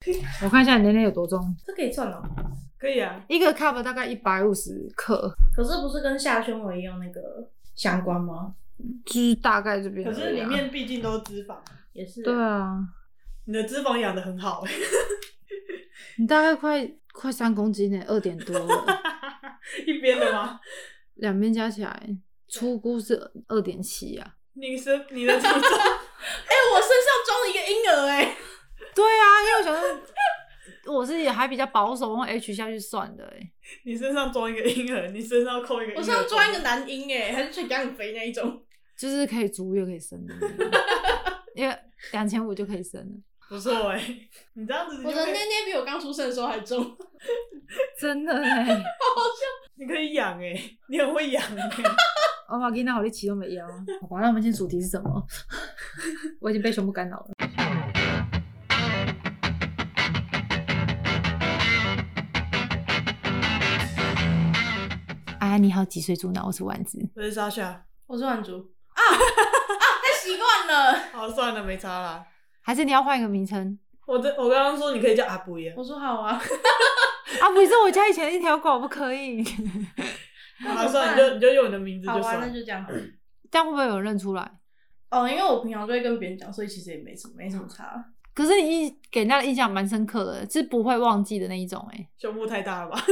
我看一下你那天有多重，这可以算哦。可以啊，一个 cup 大概一百五十克，可是不是跟下胸围一样那个相关吗？就是大概这边而已啊。可是里面毕竟都是脂肪，也是。对啊，你的脂肪养的很好哎、你大概快快三公斤呢，二点多了，一边的吗？两边加起来粗估是二点七啊。你身你的体重，哎、我身上装了一个婴儿哎、对啊，因为我想说我是也还比较保守，用 H 下去算的哎。你身上装一个婴儿，你身上扣一个，我身上装一个男婴哎、还是去养肥那一种。就是可以足月可以生的 因为两千五就可以生了，不错哎、你这样子我的捏捏比我刚出生的时候还重，真的哎。你可以养哎、你很会养哎、我把给那好力启动没腰。好吧，那我们今天主题是什么？我已经被全部干扰了。哎，你好，几岁猪脑？我是丸子。我是莎夏，我是万竹啊 啊，太习惯了。好算了，没差啦。还是你要换一个名称？我这我刚刚说你可以叫阿布耶，我说好啊，阿布是我家以前的一条狗，不可以。好算了，你就你就用你的名字好啊，就算了。那就这样好了。这样会不会有人认出来？哦，因为我平常就会跟别人讲，所以其实也没什么，没什么差。可是你一给人家的印象蛮深刻的，是不会忘记的那一种、欸。胸部太大了吧？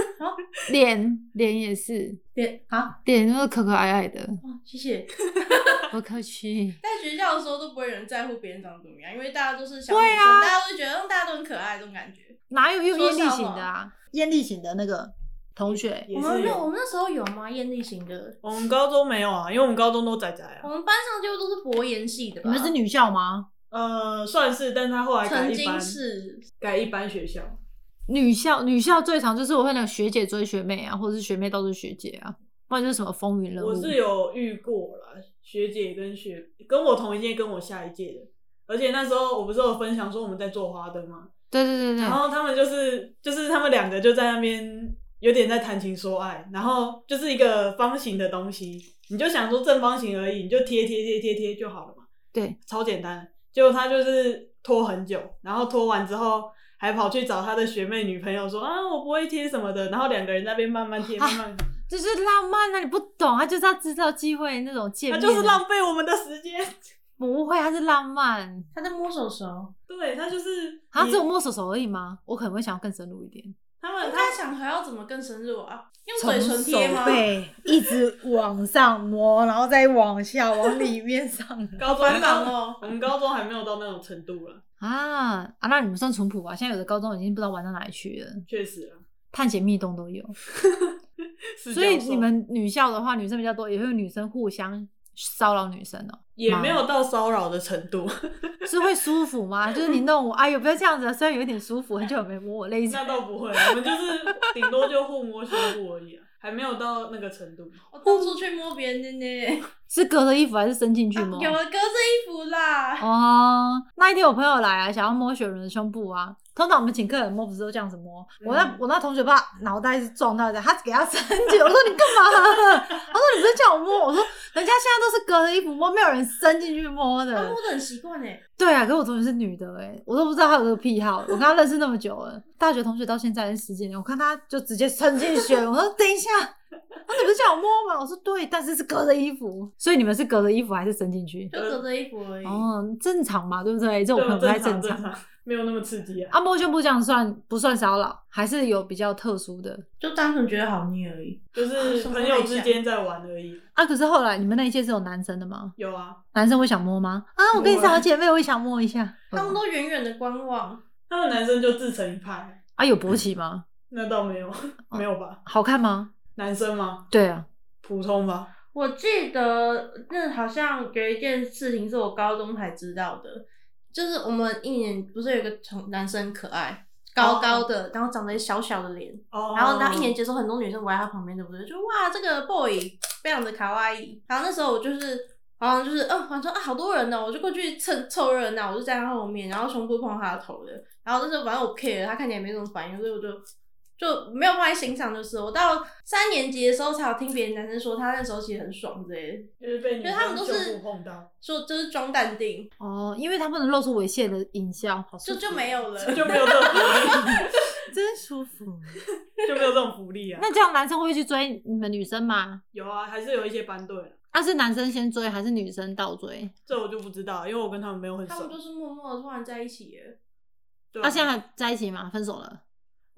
脸脸也是，脸啊，脸都是可可爱爱的，哦，谢谢。不客气。在学校的时候都不会有人在乎别人长得怎么样，因为大家都是小女生，对啊大家都觉得嗯大家都很可爱这种感觉。哪有用艳丽型的啊？艳丽型的那个同学，我们那我。们那时候有吗？艳丽型的，我们高中没有啊，因为我们高中都仔仔啊。我们班上就都是博研系的吧。你们是女校吗？呃，算是，但他后来改曾经一般，是改一般学校。女校女校最常就是我会那个学姐追学妹啊，或者是学妹都是学姐啊，不然就是什么风云人物。我是有遇过啦，学姐跟学跟我同一届，跟我下一届的。而且那时候我不是有分享说我们在做花灯吗？对对对对然，后他们就是就是他们两个就在那边有点在谈情说爱，然后就是一个方形的东西，你就想说正方形而已，你就贴贴贴贴贴就好了嘛，对，超简单。结果他就是拖很久，然后拖完之后还跑去找他的学妹女朋友说啊我不会贴什么的，然后两个人在那边慢慢贴，慢慢，这是浪漫啊！你不懂，他就是要制造机会那种见他面他，就是浪费我们的时间。不会，他是浪漫。他在摸手手，对他就是他只有摸手手而已吗？我可能会想要更深入一点。他们他想还要怎么更深入啊？用嘴唇贴吗？背一直往上摸，然后再往下往里面上高中繁忙哦我们高中还没有到那种程度了，啊啊！那你们算淳朴吧？现在有的高中已经不知道玩到哪里去了，确实啊。探险密洞都有。所以你们女校的话，女生比较多，也会有女生互相骚扰女生哦、也没有到骚扰的程度，是会舒服吗？就是你弄我，哎呦，不要这样子啊，虽然有点舒服，很久没摸我类似。那倒不会，我们就是顶多就互摸胸部而已啊，还没有到那个程度。我到处去摸别人的呢，是隔着衣服还是伸进去摸？有啊，隔着衣服啦。哦，那一天我朋友来啊，想要摸雪人的胸部啊。通常我们请客人摸不是都这样子摸？我那嗯我那同学把脑袋是撞到的，他给他伸进去。我说你干嘛？他说你不是叫我摸？我说人家现在都是隔着衣服摸，没有人伸进去摸的。他摸的很习惯哎，对啊，可是我同学是女的哎、我都不知道她有这个癖好。我跟她认识那么久了，大学同学到现在十几年，我看她就直接伸进去。我说等一下，那你不是叫我摸吗？我说对，但是是隔着衣服，所以你们是隔着衣服还是伸进去？就隔着衣服而已。哦，正常嘛，对不对？这种可能不太正常。正常，没有那么刺激啊。啊，摸胸部这样算不算骚扰？还是有比较特殊的就单纯觉得好捏而已。就 是朋友之间在玩而已。啊？可是后来你们那一届是有男生的吗？有啊，男生会想摸吗？啊，我跟你是好姐妹，我也想摸一下。他们都远远的观望，他们男生就自成一派，啊，有勃起吗？那倒没有，没有吧？好看吗？男生吗？对啊，普通吧。我记得那好像有一件事情是我高中才知道的，就是我们一年不是有一个同男生可爱，高高的，然后长得小小的脸，哦，然后他一年级的时候很多女生围在他旁边，对不对？就哇这个 boy 非常的卡哇伊，然后那时候我就是。好像就是，嗯，反正啊，好多人呢，我就过去蹭凑热闹，我就在他后面，然后胸部碰到他的头的，然后那时候反正我不 care，他看起来没什么反应，所以我就就没有放在心上，就是我到三年级的时候才有听别的男生说，他那时候其实很爽之类的，就是被女因为他们生胸都是部碰到，说就是装淡定，哦，因为他不能露出猥亵的影像，好就就没有了。就没有这种福利，真舒服。就没有这种福利啊。那这样男生会去追你们女生吗？有啊，还是有一些班队啊，那、是男生先追还是女生倒追？这我就不知道，因为我跟他们没有很熟他们。就是默默的突然在一起耶，对啊那、现在还在一起吗？分手了？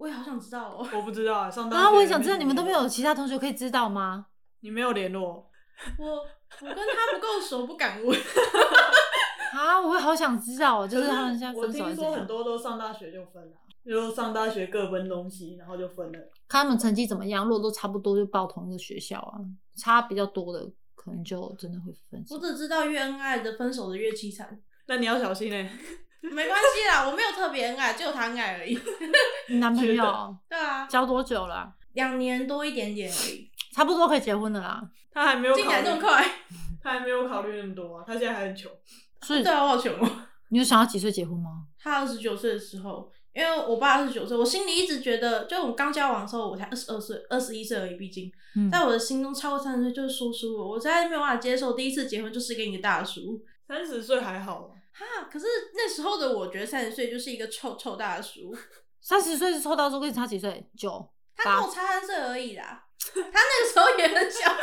我也好想知道哦。我不知道啊，上大学啊，我也想知道，你们都没有其他同学可以知道吗？你没有联络，我我跟他不够熟，不敢问。啊，我会好想知道哦，就是他们现在分手还是怎样？听说很多都上大学就分了，就上大学各分东西，然后就分了。看他们成绩怎么样，如果都差不多就报同一个学校啊，差比较多的可能就真的会分手我。只知道越恩爱的分手的越凄惨。那你要小心嘞、没关系啦，我没有特别恩爱，只有他恩爱而已。你男朋友对啊，交多久了啊？两年多一点点而已，差不多可以结婚的啦。他还没有进考虑来这么快。他还没有考虑那么多啊，他现在还很穷。所以对啊，我好穷哦。你有想要几岁结婚吗？他二十九岁的时候，因为我爸二十九岁，我心里一直觉得，就我们刚交往的时候，我才二十二岁，二十一岁而已，毕竟嗯，在我的心中，超过三十岁就是叔叔了。我实在没有办法接受第一次结婚就是跟一个大叔。三十岁还好啊，哈，可是那时候的我觉得三十岁就是一个臭臭大叔，三十岁是臭大叔跟你差几岁？九他跟我差三岁而已啦。他那个时候也很小，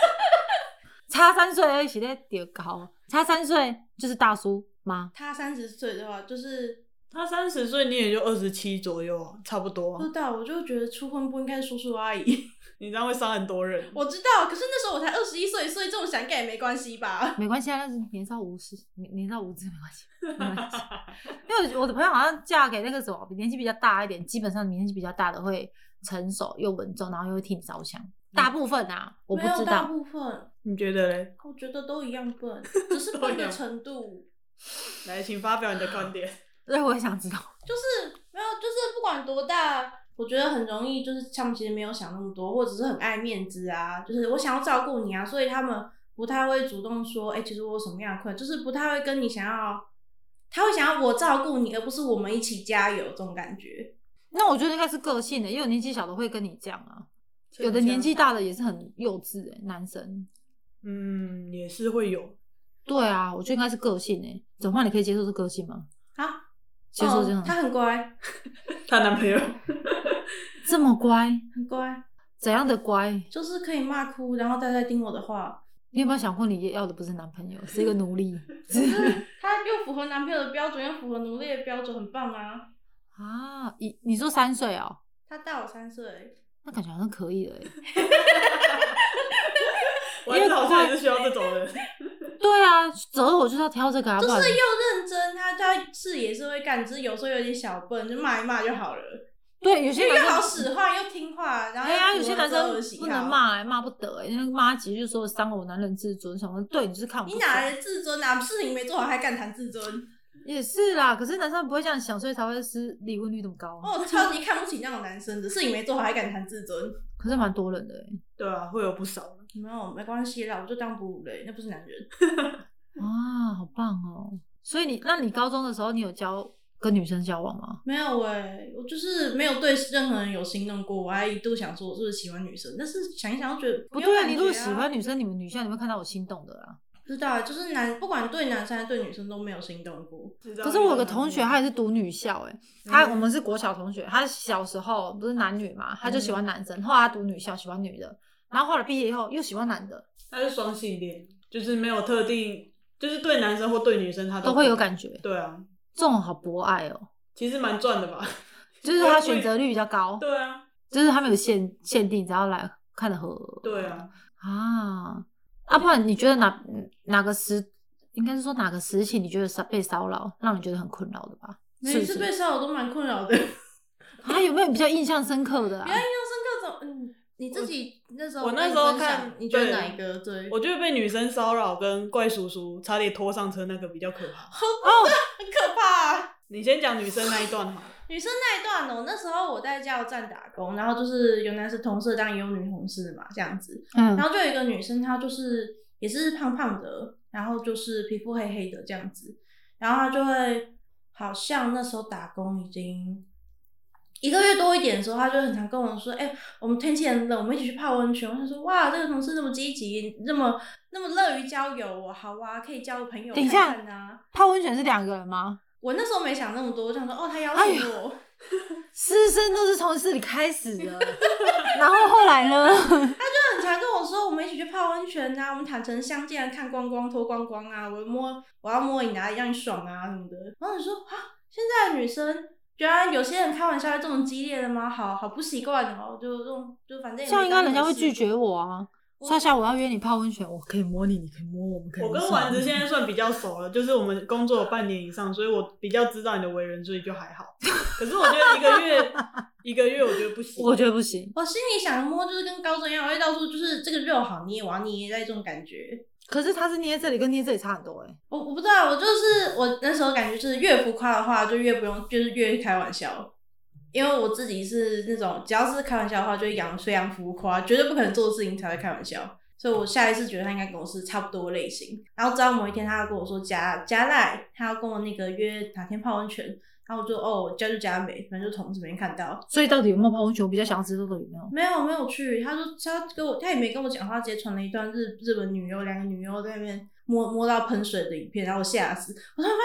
差三岁而已，是在丢高，差三岁就是大叔吗？他三十岁的话，就是他三十岁你也就二十七左右啊，差不多、知道，我就觉得初婚不应该是叔叔阿姨。你这样会伤很多人。我知道，可是那时候我才二十一岁，所以这种想改也没关系吧？没关系啊，那是年少无知，年年少无知没关系，没关系。因为我的朋友好像嫁给那个什么年纪比较大一点，基本上年纪比较大的会成熟又稳重，然后又会替你着想。大部分啊，我不知道大知道。部分，你觉得嘞？我觉得都一样笨，只是笨的程度。来，请发表你的观点。对，我也想知道。就是没有，就是不管多大，我觉得很容易，就是他们其实没有想那么多，或者是很爱面子啊，就是我想要照顾你啊，所以他们不太会主动说，哎、其实我有什么样的困难，就是不太会跟你想要，他会想要我照顾你，而不是我们一起加油这种感觉。那我觉得应该是个性的，因为有年纪小的会跟你这样啊，有的年纪大的也是很幼稚哎、男生。嗯，也是会有。对啊，我觉得应该是个性哎、怎么办？你可以接受是个性吗？啊，接受这样、哦他很乖，她男朋友这么乖，很乖，怎样的乖？就是可以骂哭，然后再再听我的话。你有没有想过，你要的不是男朋友，是一个奴隶 他又符合男朋友的标准，又符合奴隶的标准，很棒啊！啊？你你说三岁哦，他大我三岁，那感觉好像可以了哎。我还是好像也是需要这种人。对啊，择偶就是要挑这个啊，就是又认真，他他是也是会干，只是有时候有点小笨，就骂一骂就好了。对有些又好男生。使唤，又听话，然后哎呀，有些男生不能。骂欸、骂不得欸、因为骂几句就说伤了我男人自尊，什么对你就是看我你哪来的自尊啊？事情没做好还敢谈自尊？也是啦，可是男生不会这样想，所以才会是离婚率这么高。哦，超级看不起那种男生的，事情没做好还敢谈自尊。可是蛮多人的哎、对啊，会有不少。没有，没关系啦，我就当哺乳类，那不是男人。啊，好棒哦！所以你，那你高中的时候，你有交跟女生交往吗？没有哎、我就是没有对任何人有心动过，我还一度想说我是不是喜欢女生，但是想一想又觉得不对你如果喜欢女生，你们女校你会看到我心动的啦。不知道欸，就是男不管对男生还是对女生都没有心动过。可是我有个同学，他也是读女校、欸，他嗯我们是国小同学，他小时候不是男女嘛，他就喜欢男生，后来他读女校喜欢女的，然后后来毕业以后又喜欢男的，他是双性恋，就是没有特定，就是对男生或对女生他都会有感觉。对啊，这种好博爱哦、其实蛮赚的吧？就是他选择率比较高，对啊，就是他们有限限定，只要来看的合。对啊，啊，啊，不然你觉得哪哪个时，应该是说哪个时期你觉得被骚扰，让你觉得很困扰的吧？每次被骚扰都蛮困扰的。比 啊，有没有比较印象深刻的啊比较？印象深刻？嗯，你自己那时候我那时候看你觉得哪一个最？我觉得被女生骚扰跟怪叔叔差点拖上车那个比较可怕。哦，很可怕、啊。你先讲女生那一段好了。女生那一段哦，那时候我在加油站打工，然后就是有男生同事，当然也有女同事嘛，这样子。嗯然后就有一个女生，她就是也是胖胖的，然后就是皮肤黑黑的这样子，然后她就会好像那时候打工已经一个月多一点的时候，她就很常跟我说：“哎、我们天气很冷，我们一起去泡温泉。”我想说：“哇，这个同事那么积极，那么那么乐于交友哦，好啊，可以交个朋友等一下看看啊。泡温泉是两个人吗？”我那时候没想那么多，我想说：“哦，他邀哎请我。师生都是从这里开始的，然后后来呢？他就很常跟我说：“我们一起去泡温泉啊，我们坦诚相见，看光光脱光光啊，我摸我要摸你哪里让你爽啊什么的。”然后你说：“啊，现在的女生。”原来有些人开玩笑会这么激烈的吗？好好不习惯哦，就这种就反正也没这样应该人家会拒绝我啊。莎莎，我要约你泡温泉，我可以摸你，你可以摸我，我们可以。我跟丸子现在算比较熟了，就是我们工作有半年以上，所以我比较知道你的为人，所以就还好。可是我觉得一个月一个月，我觉得不行。我觉得不行。我心里想摸就是跟高中一样，我会到处就是这个肉好捏，我要捏在这种感觉。可是他是捏这里跟捏这里差很多哎、我我不知道，我就是我那时候感觉就是越浮夸的话，就越不用，就是越开玩笑。因为我自己是那种只要是开玩笑的话，就会扬飞扬浮夸，绝对不可能做的事情才会开玩笑。所以我下一次觉得他应该跟我是差不多的类型。然后直到某一天，他要跟我说加加赖，他要跟我那个约哪天泡温泉，然后我就哦加就加没，反正就同事没看到。所以到底有没有泡温泉？我比较想要知道到底有没有。没有没有去，他说他跟我，他也没跟我讲话，直接传了一段日日本女优两个女优在那边摸摸到喷水的影片，然后我吓死，我突然发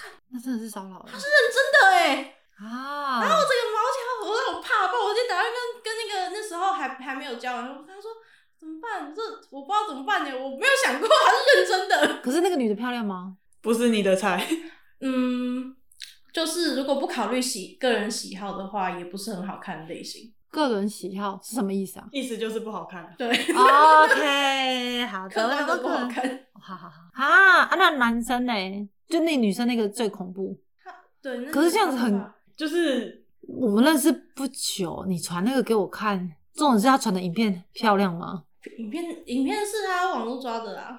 现那真的是骚扰欸他是认真的哎，啊！然后我整个毛起来，我让我怕爆，我就打算跟跟那个那时候还还没有交往，我跟他说怎么办？这我不知道怎么办呢，我没有想过他是认真的。可是那个女的漂亮吗？不是你的菜，嗯，就是如果不考虑喜个人喜好的话，也不是很好看的类型。个人喜好是什么意思啊意思就是不好看。对，？OK，好的，那都不好看。好好好啊啊！那男生呢？就那女生那个最恐怖。对，那可是这样子很就是我们认识不久，你传那个给我看，这种是他传的影片漂亮吗？影片影片是他网络抓的啊，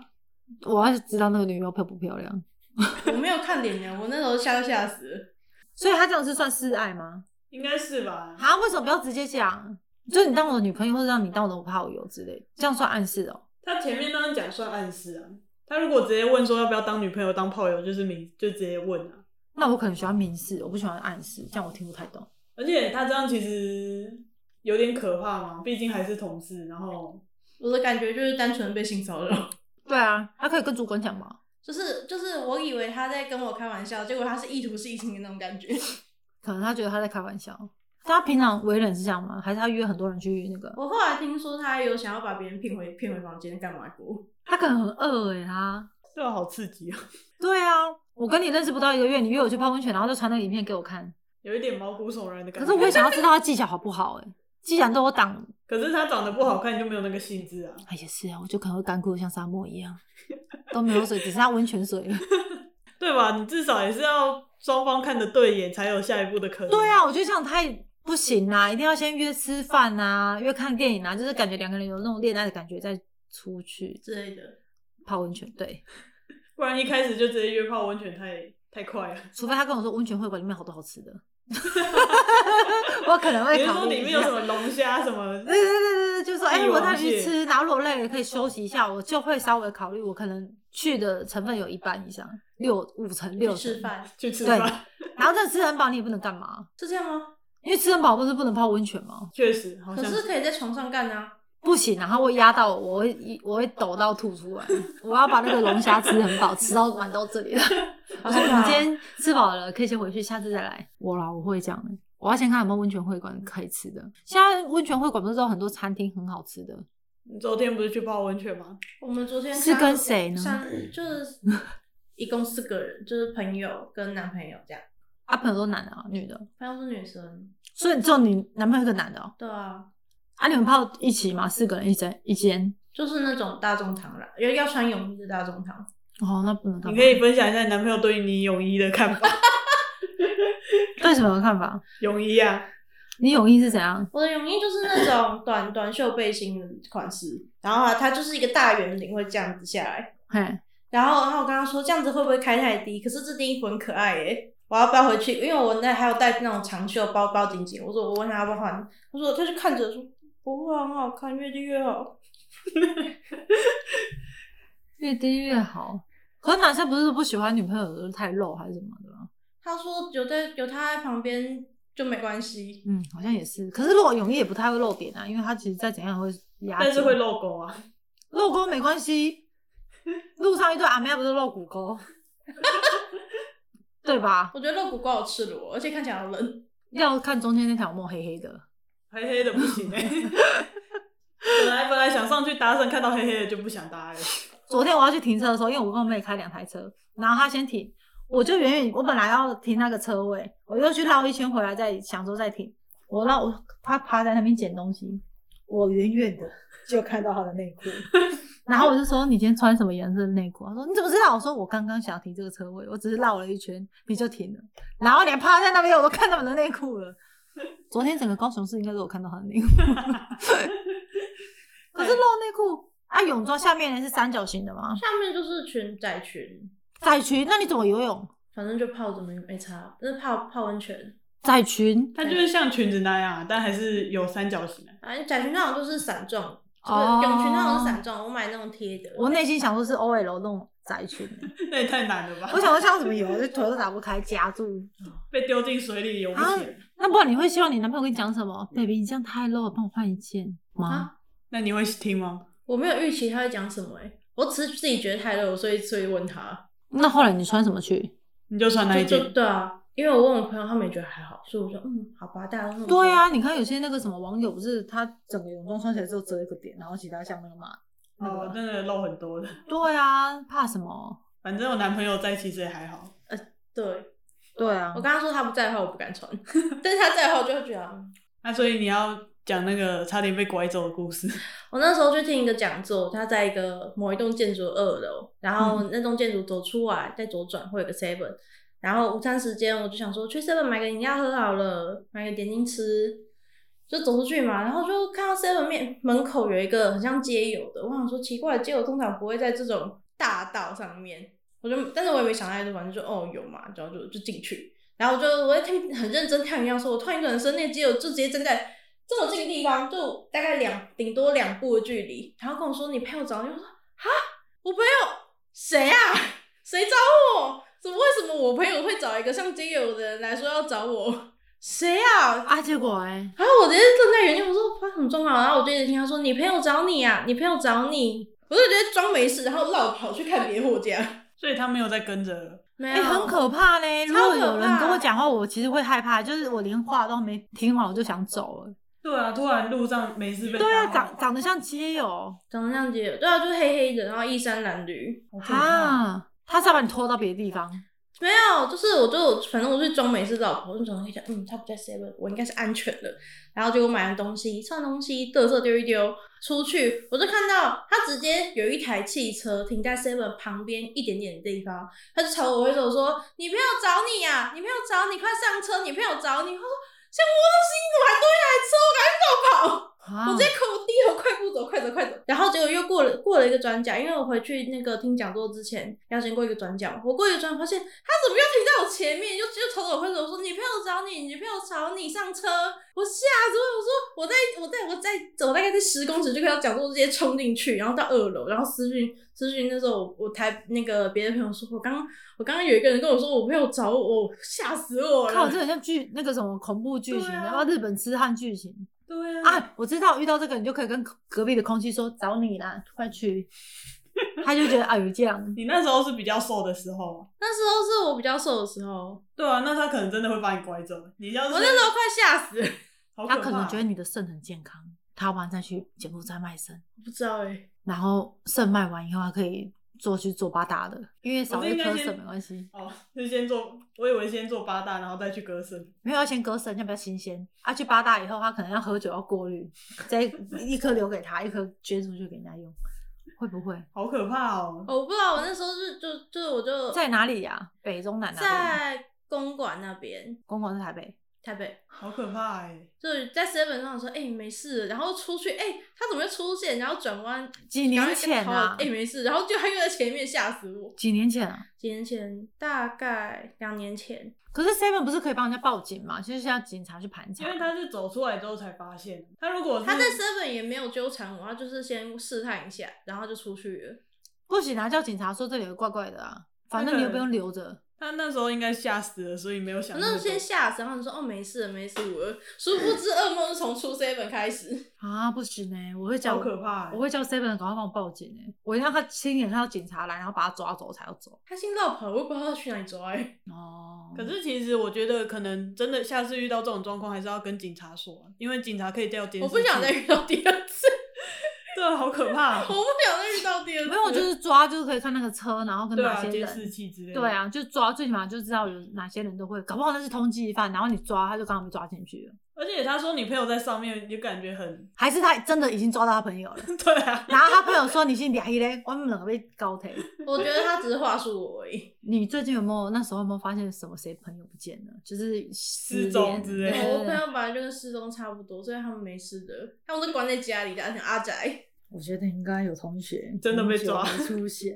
我要知道那个女优漂不漂亮。我没有看脸呢，我那时候吓都吓死了。所以他这样是算示爱吗？应该是吧？啊，为什么不要直接讲？就是你当我的女朋友，或者让你当我的炮友之类，这样算暗示哦、他前面那样讲算暗示啊。他如果直接问说要不要当女朋友、当炮友，就是明就直接问啊。那我可能喜欢明示，我不喜欢暗示，这样我听不太懂。而且他这样其实有点可怕嘛，毕竟还是同事。然后我的感觉就是单纯被性骚扰，对啊，他可以跟主管讲吗？就是就是我以为他在跟我开玩笑，结果他是意图是异性的那种感觉。可能他觉得他在开玩笑。他平常为人是这样吗？还是他约很多人去那个？我后来听说他有想要把别人骗回骗回房间干嘛过，他可能很饿哎、他。这个好刺激啊，对啊，我跟你认识不到一个月，你约我去泡温泉，然后就传那个影片给我看。有一点毛骨悚然的感觉。可是我也想要知道他技巧好不好哎、既然都有挡，可是他长得不好看，就没有那个兴致啊。哎也是啊，我就可能会干枯的像沙漠一样，都没有水，只剩下温泉水了。对吧？你至少也是要双方看的对眼，才有下一步的可能。对啊，我觉得这样太不行啊，一定要先约吃饭啊，约看电影啊，就是感觉两个人有那种恋爱的感觉再出去之类的。泡温泉。对，不然一开始就直接约泡温泉太太快了。除非他跟我说温泉会馆里面好多好吃的，我可能会比如说考虑一下里面有什么龙虾什么，对对对对对，就说哎、我带去吃，然后如果累了可以休息一下，我就会稍微考虑，我可能去的成分有一半以上，六五成六成。去吃饭去吃饭，然后这吃很饱，你也不能干嘛？是这样吗？因为吃很饱不是不能泡温泉吗？确实好可是可以在床上干啊。不行，然后会压到我，我会我会抖到吐出来。我要把那个龙虾吃很饱，吃到 玩到这里了。我说你今天吃饱了，可以先回去，下次再来。我啦，我会这样的。我要先看有没有温泉会馆可以吃的。现在温泉会馆不是都有很多餐厅很好吃的？你昨天不是去泡温泉吗？我们昨天是跟谁呢三就是一共四个人，就是朋友跟男朋友这样。啊，朋友都男的啊，女的，朋友是女生，所以只有你男朋友一个男的哦。对啊，啊，你们泡一起吗？四个人一间一间？就是那种大众堂啦，要要穿泳衣的大众堂。哦，那不能你可以分享一下你男朋友对你泳衣的看法。对什么看法？泳衣啊，你泳衣是怎样？我的泳衣就是那种 短短袖背心的款式，然后啊它就是一个大圆领会这样子下来，嘿，然后然后我跟他说这样子会不会开太低？可是这件衣服很可爱耶，我要不要回去？因为我那还有带那种长袖包包紧紧，我说我问他要不要换，他说他就看着说不会啊很好看，越低越好。越低越好。可是男生不是不喜欢女朋友就是太露还是什么的吗？他说有在有他在旁边，就没关系。嗯，好像也是。可是如果泳衣也不太会露点啊，因为他其实再怎样会压紧，但是会露沟啊。露沟没关系。路上一堆阿妹不是露骨沟，对吧？我觉得露骨够好赤裸，而且看起来好冷。要看中间那条墨黑黑的，黑黑的不行哎、本来本来想上去搭讪，看到黑黑的就不想搭了。昨天我要去停车的时候，因为我跟我妹开两台车，然后她先停，我就远远，我本来要停那个车位，我又去绕一圈回来再想说再停，我绕我她趴在那边捡东西，我远远的就看到她的内裤，然后我就说你今天穿什么颜色的内裤？她说你怎么知道？我说我刚刚想停这个车位，我只是绕了一圈你就停了，然后连趴在那边我都看到你的内裤了。昨天整个高雄市应该都有看到他的内裤，可是露内裤啊，泳装下面呢是三角形的吗？下面就是裙窄裙，窄裙，那你怎么游泳？反正就泡着没没差，那是泡泡温泉。窄裙它就是像裙子那样，但还是有三角形的。反正窄裙那种就是伞状，就是哦泳裙那种是伞状，我买那种贴的。我内心想说是 OL 那种窄裙，那也太难了吧！我想说像什么游，就腿都打不开，夹住。被丢进水里游不起来。那不然你会希望你男朋友跟你讲什么？baby，你这样太 low 了，帮我换一件吗？啊那你会听吗？我没有预期他会讲什么哎、我只是自己觉得太热，所以所以问他。那后来你穿什么去？你就穿那一就就件，对啊，因为我问我朋友，他们也觉得还好，所以我说嗯，好吧，大家都那么对，啊，你看有些那个什么网友不是他整个泳装穿起来之后遮一个点，然后其他像那个嘛，那哦，个。真的露很多的。对啊，怕什么？反正我男朋友在，其实也还好。呃对对啊我，跟他说他不在的话，我不敢穿，但是他在的话，我就会觉得嗯那所以你要讲那个差点被拐走的故事。我那时候去听一个讲座，他在一个某一栋建筑二楼，然后那栋建筑走出来，再左转会有个 seven，然后午餐时间我就想说去 seven 买个饮料喝好了，买个点心吃，就走出去嘛，然后就看到 seven 面门口有一个很像街友的，我想说奇怪，街友通常不会在这种大道上面，我就但是我也没想太多，反正就哦有嘛，然后就就进去，然后我就我在听很认真看一样说，我突然转身，那个街友就直接站在这么近的地方，就大概两顶多两步的距离，然后跟我说你朋友找你，我说哈，我朋友谁啊？谁找我？怎么为什么我朋友会找一个像街友的人来说要找我？谁啊？啊，结果哎、然后我直接站在原地，我说发生什么状况？然后我就一直听他说你朋友找你啊，你朋友找你，我就直接装没事，然后绕跑去看别货家。所以他没有在跟着了。哎、没有，很可怕嘞。如果有人跟我讲话，我其实会害怕，就是我连话都没听完，我就想走了。对啊，突然路上没事被对啊，长长得像街友长得像街友，对啊，就是黑黑的，然后衣衫褴褛。啊，他是要把你拖到别的地方。没有，就是我就反正我是装没事绕跑，我就想一想，嗯，他不在 seven，我应该是安全的。然后结果买完东西，吃完东西，嘚瑟丢一丢，出去我就看到他直接有一台汽车停在 seven 旁边一点点的地方，他就朝我挥手说：“你朋友找你呀、你朋友找你，快上车，你朋友找你。”他说：“像我东西，你怎么还多一台车？我赶紧绕跑！”啊我直接口低头快步走，快走快走。然后结果又过了过了一个转角，因为我回去那个听讲座之前要先过一个转角，我过一个转角发现他怎么又停在我前面，又又朝着我挥手说：“女朋友找你，女朋友找你上车。”我吓死我！我说我在我在我在走大概在十公尺就可以到讲座，直接冲进去，然后到二楼，然后私讯私讯那时候我我台那个别的朋友说，我刚我刚刚有一个人跟我说我朋友找我，吓死我了。靠，这很像剧那个什么恐怖剧情，啊然后日本痴汉剧情对啊，啊！我知道，遇到这个你就可以跟隔壁的空气说找你啦，快去。他就觉得啊，有这样，你那时候是比较瘦的时候。那时候是我比较瘦的时候，对啊，那他可能真的会把你拐走。你要是我那时候快吓死了。可他可能觉得你的肾很健康，他完再去柬埔寨卖肾，不知道哎、然后肾卖完以后，他可以做去做八大的，因为少一颗肾没关系，哦，就先做，我以为先做八大，然后再去割肾。没有要先割肾，要不要新鲜。啊，去八大以后，他可能要喝酒要过滤，再一颗留给他，一颗捐出去给人家用，会不会？好可怕哦！我不知道，我那时候是就就我就在哪里呀、北中南那边？在公馆那边，公馆是台北。台北，好可怕哎！就是在 seven 上说，哎、没事，然后出去，哎、他怎么会出现？然后转弯，几年前啊哎、没事，然后就他又在前面，吓死我。几年前啊？几年前，大概两年前，可是 Seven 不是可以帮人家报警吗？就是要警察去盘查。因为他是走出来之后才发现，他如果他在 seven 也没有纠缠我，他就是先试探一下，然后就出去了。不行啊，叫警察说这里有怪怪的啊。反正你又不用留着。他那时候应该吓死了，所以没有想我那时候那先吓死，然后你说哦没事了没事我殊不知噩梦是从出 seven 开始。啊，不行呢、我会叫好可怕欸我会叫 seven 赶快帮我报警哎、我一定要他亲眼看到警察来，然后把他抓走才要走。他先绕跑，我也不知道他去哪里抓、欸。哦，可是其实我觉得可能真的下次遇到这种状况，还是要跟警察说啊，因为警察可以调监视器。我不想再遇到第二次，对，好可怕、我不想再遇到第二次。没有，就是抓，就是可以看那个车，然后跟哪些监视人。器之类的。对，啊，就抓，最起码就知道有哪些人都会，搞不好那是通缉犯，然后你抓他就刚好被抓进去了，而且他说你朋友在上面，也感觉很还是他真的已经抓到他朋友了。对啊，然后他朋友说你是俩一嘞，我们两个被高抬。我觉得他只是话术我而已。你最近有没有那时候有没有发现什么谁朋友不见了，就是失失踪之类的我对对对朋友本来就跟失踪差不多，所以他们没事的，他们都关在家里的，像阿宅。我觉得应该有同学真的被抓 出现，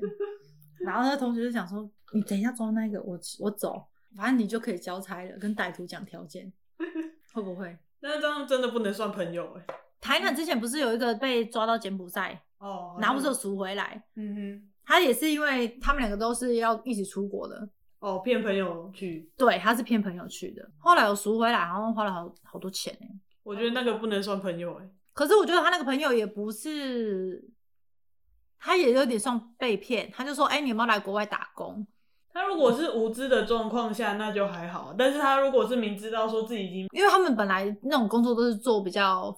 然后那同学就讲说：“你等一下抓那个，我我走，反正你就可以交差了，跟歹徒讲条件，会不会？”那这样真的不能算朋友哎。台南之前不是有一个被抓到柬埔寨，哦，然后不是有赎回来，嗯哼，他也是因为他们两个都是要一起出国的，哦，骗朋友去，对，他是骗朋友去的，后来有赎回来，好像花了好好多钱呢。我觉得那个不能算朋友哎。可是我觉得他那个朋友也不是，他也有点算被骗。他就说：“哎、你有没有来国外打工他如果是无知的状况下，那就还好。但是他如果是明知道说自己已经，？”因为他们本来那种工作都是做比较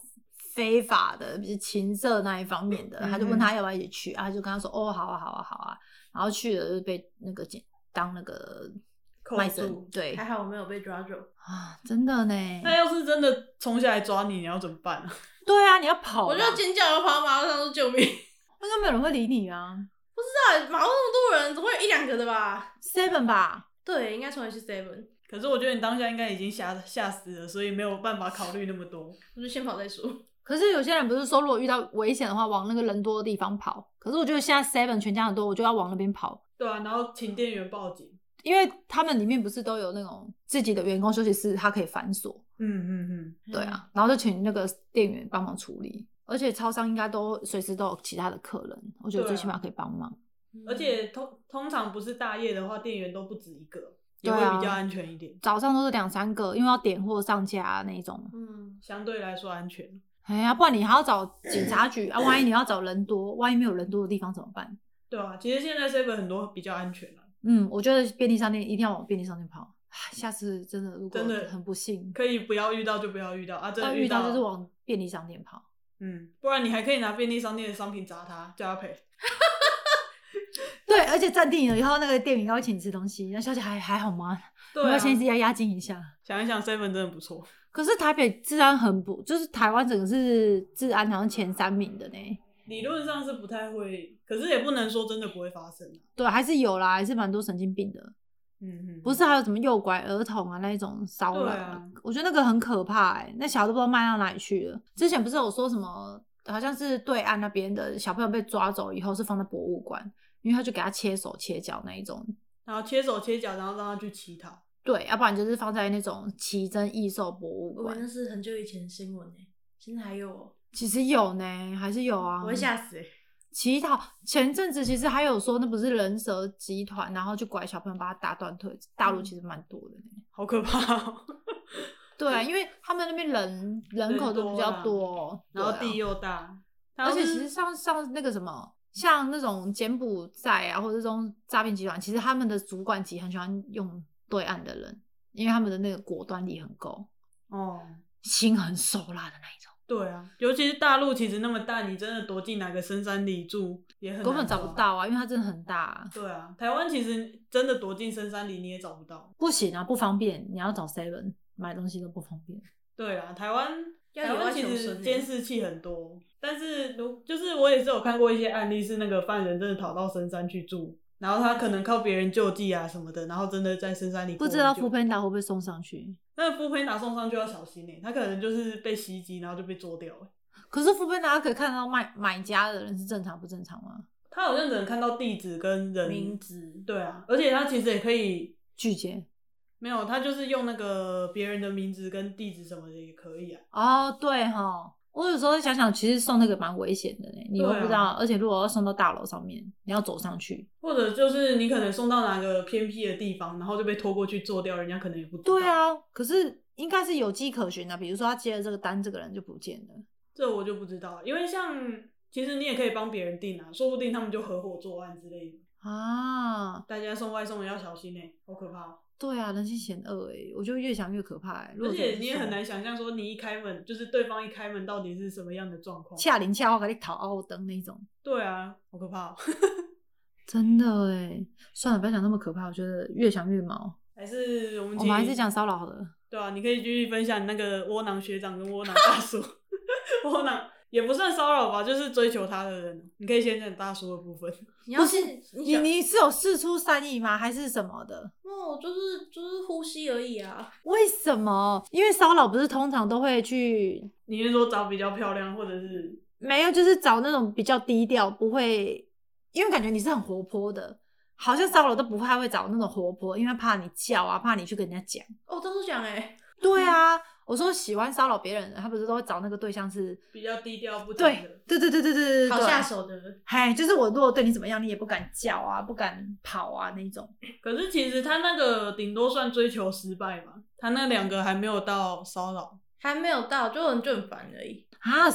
非法的，比如情色那一方面的。嗯他就问他要不要一起去，啊，他就跟他说：“哦，好啊，好啊，好啊。”然后去了就被那个检当那个扣卖身住，对还好我没有被抓住。啊，真的呢。那要是真的冲下来抓你，你要怎么办啊？对啊，你要跑啦，我就尖叫，要跑到马路上说救命！不知应该没有人会理你啊。道马路那么多人，总会有一两个的吧？Seven 吧，对，应该从来是 seven，可是我觉得你当下应该已经吓吓死了，所以没有办法考虑那么多。我就先跑再说。可是有些人不是说，如果遇到危险的话，往那个人多的地方跑。可是我觉得现在 Seven 全家很多，我就要往那边跑，对啊，然后请店员报警。因为他们里面不是都有那种自己的员工休息室，他可以反锁，嗯嗯嗯，对啊，然后就请那个店员帮忙处理。而且超商应该都随时都有其他的客人，我觉得最起码可以帮忙。而且通通常不是大夜的话，店员都不止一个，也会比较安全一点，早上都是两三个，因为要点货上架那一种。嗯，相对来说安全。哎呀，不然你还要找警察局啊，万一你要找人多，万一没有人多的地方怎么办？对啊，其实现在 seven 很多比较安全了，嗯，我觉得便利商店一定要往便利商店跑。下次真的如果真的很不幸，可以不要遇到就不要遇到啊，真的遇到到就是往便利商店跑。嗯，不然你还可以拿便利商店的商品砸他，叫他赔。对，而且暂定了以后，那个店员应该会请你吃东西。那小姐还还好吗？对啊要先压押金一下？想一想 seven 真的不错。可是台北治安很不，就是台湾整个是治安好像前三名的呢。理论上是不太会，可是也不能说真的不会发生啊。对，还是有啦，还是蛮多神经病的。嗯嗯，不是还有什么诱拐儿童啊那一种骚扰、啊我觉得那个很可怕哎、那小孩都不知道卖到哪里去了。之前不是有说什么，好像是对岸那边的小朋友被抓走以后是放在博物馆，因为他就给他切手切脚那一种。然后切手切脚，然后让他去乞讨。对，要不然就是放在那种奇珍异兽博物馆我那。是很久以前的新闻诶，现在还有哦，其实有呢，还是有啊。我会吓死诶。乞讨前阵子其实还有说，那不是人蛇集团，然后就拐小朋友把他打断腿。大陆其实蛮多的呢。好可怕、哦。对啊，因为他们那边人人口都比较多，然后地又大，而且其实像像那个什么，像那种柬埔寨啊，或者这种诈骗集团，其实他们的主管级很喜欢用对岸的人，因为他们的那个果断力很够，哦，心狠手辣的那一种，对啊，尤其是大陆其实那么大，你真的躲进哪个深山里住也很难根本找不。到啊，因为它真的很大、啊，对啊，台湾其实真的躲进深山里你也找不到。不行啊，不方便，你要找 seven 买东西都不方便。对啊，台湾台湾其实监视器很多，但是如就是我也是有看过一些案例，是那个犯人真的逃到深山去住，然后他可能靠别人救济啊什么的，然后真的在深山里不知道副喷达会不会送上去？那个副喷打送上去要小心欸他可能就是被袭击，然后就被捉掉了。可是副喷达可以看到卖买家的人是正常不正常吗？他好像只能看到地址跟人名字对啊，而且他其实也可以拒绝没有，他就是用那个别人的名字跟地址什么的也可以啊。哦，对哈，我有时候想想，其实送那个蛮危险的呢，你又不知道，而且如果要送到大楼上面，你要走上去。或者就是你可能送到哪个偏僻的地方，然后就被拖过去做掉，人家可能也不知道。对，啊，可是应该是有迹可循的，比如说他接了这个单，这个人就不见了。这我就不知道，因为像其实你也可以帮别人订啊，说不定他们就合伙作案之类的。啊，大家送外送的要小心哎、好可怕哦、对啊，人心险恶哎，我就越想越可怕哎。如而果且你也很难想象说，你一开门就是对方一开门到底是什么样的状况。恰零恰好给你讨奥灯那种，对啊，好可怕、哦。真的哎。算了，不要讲那么可怕，我觉得越想越毛。还是我们我们还是讲骚扰好了。对啊，你可以继续分享那个窝囊学长跟窝囊大叔。窝囊也不算骚扰吧，就是追求他的人。你可以先讲大叔的部分。你要是你你是有试出善意吗？还是什么的？哦，就是就是呼吸而已啊。为什么？因为骚扰不是通常都会去你是说找比较漂亮，或者是没有，就是找那种比较低调，不会，因为感觉你是很活泼的，好像骚扰都不太会找那种活泼，因为怕你叫啊，怕你去跟人家讲。哦，都是讲哎，对啊，我说喜欢骚扰别人的，他不是都会找那个对象是，比较低调不讲对的？对对对对对对对，好下。手的。嗨，就是我如果对你怎么样，你也不敢叫啊，不敢跑啊那种。可是其实他那个顶多算追求失败嘛，他那两个还没有到骚扰。还没有到，就很就很烦而已。啊，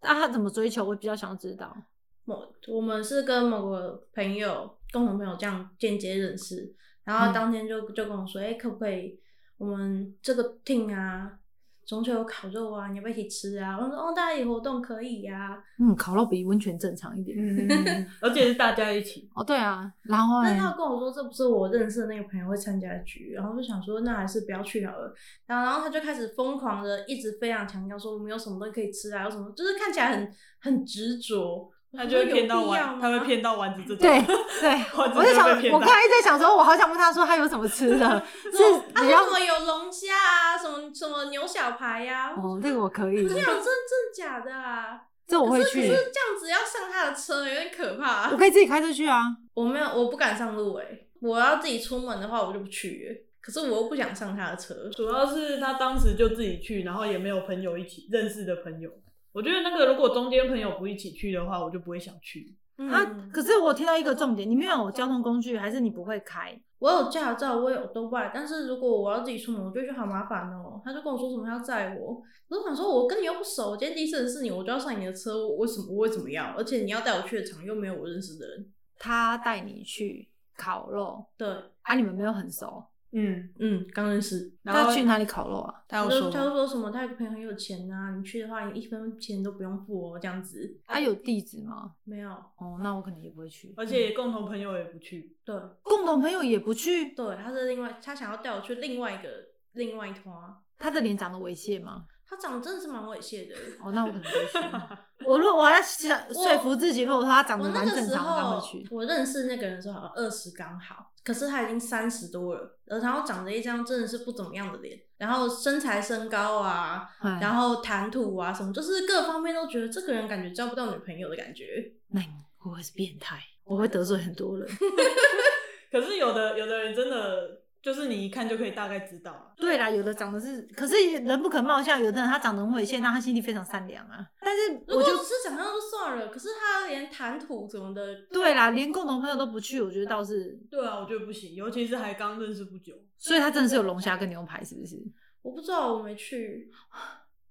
那、他怎么追求？我比较想要知道。某我们是跟某个朋友共同朋友这样间接认识，然后嗯当天就就跟我说，哎、可不可以我们这个 team 啊，中秋有烤肉啊，你要不要一起吃啊？我说哦，大家一起活动可以呀、嗯，烤肉比温泉正常一点。嗯，而且是大家一起。哦，对啊，然后呢但他跟我说这不是我认识的那个朋友会参加的局，然后就想说那还是不要去好了。然后然后他就开始疯狂的一直非常强调说我们有什么东西可以吃啊，有什么就是看起来很很执着。他就会骗到丸，他会骗到丸子这种。对 对，丸子我就想，我刚才一直在想说，我好想问他说他有什么吃的，是他什么有龙虾啊，什么什么牛小排呀、啊，哦，这个我可以，我想真真假的啊？这我会去可是可，是这样子要上他的车有点可怕、我可以自己开车去啊。我没有，我不敢上路哎、我要自己出门的话，我就不去欸。可是我又不想上他的车，主要是他当时就自己去，然后也没有朋友一起认识的朋友。我觉得那个如果中间朋友不一起去的话，我就不会想去。啊嗯，可是我听到一个重点，你没有交通工具，还是你不会开？我有驾照，我有都外，但是如果我要自己出门，我就觉得好麻烦哦。他就跟我说什么要载我，可是我想说，我跟你又不熟，我今天第一次认识你，我就要上你的车，我为什么我会怎么样？而且你要带我去的场又没有我认识的人，他带你去烤肉对，啊，你们没有很熟，嗯，嗯，刚认识，然后他去哪里烤肉啊？他有说他就说什么他有个朋友很有钱啊，你去的话你一分钱都不用付哦，这样子。他有地址吗？没有，哦，那我可能也不会去。而且共同朋友也不去。对共同朋友也不去，对，他是另外他想要带我去另外一个另外一团，他的脸长得猥亵吗？他长得真的是蛮猥亵的。哦，那我可能不会去。我如果我要想说服自己，如果说他长我得那个时蛮正常的，他候会去。我认识那个人的时候好像二十刚好，可是他已经三十多了，呃然后长着一张真的是不怎么样的脸，然后身材身高啊，哎然后谈吐啊什么，就是各方面都觉得这个人感觉交不到女朋友的感觉。那你会不会是变态？我会得罪很多人。可是有的有的人真的就是你一看就可以大概知道了。对啦，有的长得是，可是人不可貌相，有的人他长得很猥亵，但他心地非常善良啊。但是如果我就只是长相就算了，可是他连谈吐什么的，对啦，连共同朋友都不去，我觉得倒是，对啊，我觉得不行，尤其是还刚认识不久，所以他真的是有龙虾跟牛排，是不是？我不知道，我没去。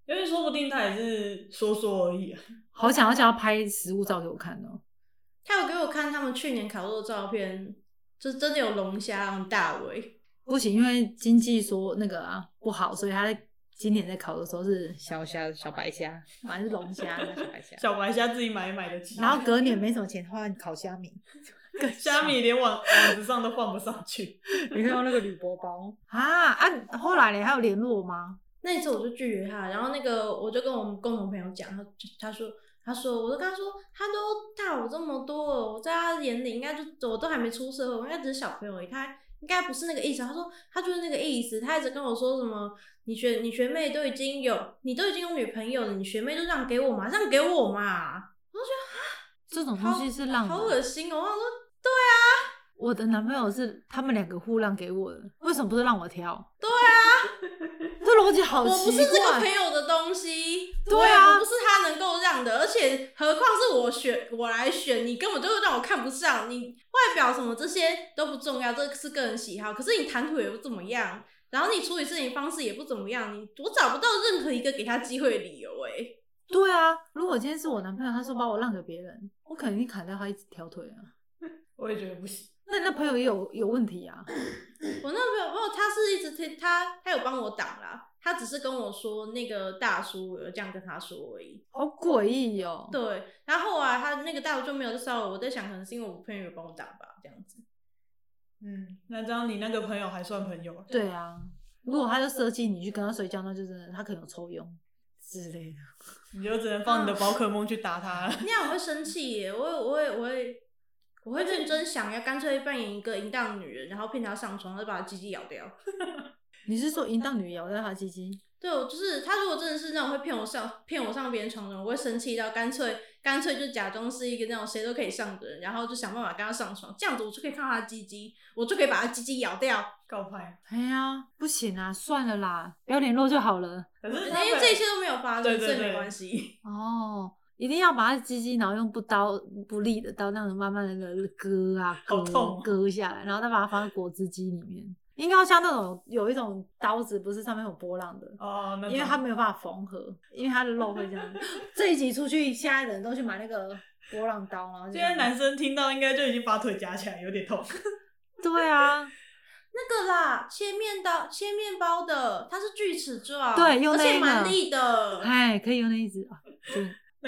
因为说不定他也是说说而已、啊。好想要想要拍实物照给我看哦。他有给我看他们去年烤肉的照片，就是真的有龙虾很大尾。不行，因为经济说那个啊不好，所以他在今年在烤的时候是小虾、小白虾，反正是龙虾、小白虾。小白虾自己买也买得起，然后隔年没什么钱，换烤虾米，更虾米连网网子上都放不上去。你看到那个铝箔包啊啊！后来你还有联络吗？那一次我就拒绝他，然后那个我就跟我们共同朋友讲，他他说他说我都跟他说，他都大我这么多了，我在他眼里应该就我都还没出社会，我应该只是小朋友而已，他应该不是那个意思。他说他就是那个意思，他一直跟我说什么，你学你学妹都已经有你都已经有女朋友了，你学妹就让给我嘛，让给我嘛，我就觉得啊这种东西是让好恶心哦！我说：“对啊我的男朋友是他们两个互让给我的，为什么不是让我挑？对啊，这逻辑好我不是这个怪朋。友的东西，对啊我不是他能够让的，而且何况是我选我来选，你根本就让我看不上，你外表什么这些都不重要，这是个人喜好。可是你谈吐也不怎么样，然后你处理事情方式也不怎么样，你我找不到任何一个给他机会的理由、欸。对啊，如果今天是我男朋友，他说把我让给别人，我肯定砍掉他一条腿啊。我也觉得不行。那那朋友也有有问题啊？我那朋友，没有，他是一直听他，他有帮我挡啦，他只是跟我说那个大叔有这样跟他说而已。好诡异哦。对，然后后来他那个大叔就没有再骚扰我，我在想可能是因为我朋友有帮我挡吧，这样子。嗯，那这样你那个朋友还算朋友啊？对啊，如果他就设计你去跟他睡觉，那就真的他可能有抽佣之类的。你就只能放你的宝可梦去打他了。那样我会生气耶，我会我会我会我会认真想要干脆扮演一个淫荡女人，然后骗她上床，然后把他鸡鸡咬掉。你是说淫荡女咬掉她鸡鸡？对，我就是他如果真的是那种会骗我上骗我上别人床的人，我会生气到干脆干脆就假装是一个那种谁都可以上的人，然后就想办法跟他上床，这样子我就可以看到他鸡鸡，我就可以把他鸡鸡咬掉。告白。哎呀，不行啊，算了啦，不要联络就好了。可是因为这一切都没有发生，所以没关系。哦，一定要把它鸡鸡，然后用不刀不利的刀，那样慢慢的割啊割好痛哦割下来，然后再把它放在果汁机里面。应该要像那种有一种刀子，不是上面有波浪的，哦，因为它没有办法缝合，因为它的肉会这样。这一集出去，现在的人都去买那个波浪刀，然后现在男生听到应该就已经把腿夹起来，有点痛。对啊，那个啦，切面刀切面包的，它是锯齿状，对用而且那蛮利的。哎，可以用那一只啊，就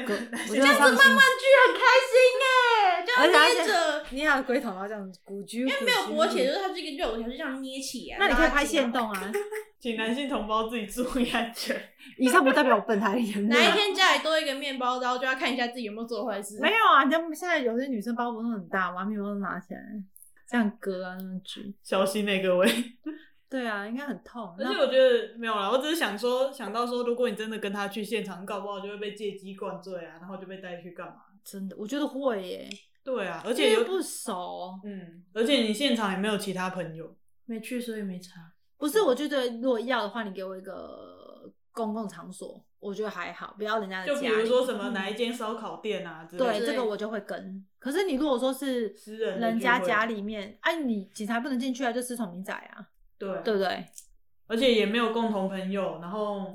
我觉得放心。锯很开心哎，这样捏着，你还有龟头，然后这样鼓揪，因为没有勃起，就是它是一个肉条，就这样捏起来。那你可以拍线动啊。请男性同胞自己注意安全。以上不代表我本台的言论。哪一天家里多一个面包刀，就要看一下自己有没有做坏事。没有啊，人家现在有些女生包袱都很大，把面包都拿起来，这样割啊，那样举。小心那各位。对啊，应该很痛。而且我觉得没有啦，我只是想说，想到说，如果你真的跟他去现场，搞不好就会被借机灌醉啊，然后就被带去干嘛？真的，我觉得会耶，对啊，而而且又不熟。嗯，而且你现场也没有其他朋友，没去，所以没查。不是，我觉得如果要的话，你给我一个公共场所，我觉得还好，不要人家的就家就。比如说什么哪一间烧烤店啊之类对，这个我就会跟。可是你如果说是私人人家家里面，哎、你警察不能进去啊，就私闯民宅啊，对对不对？而且也没有共同朋友，然后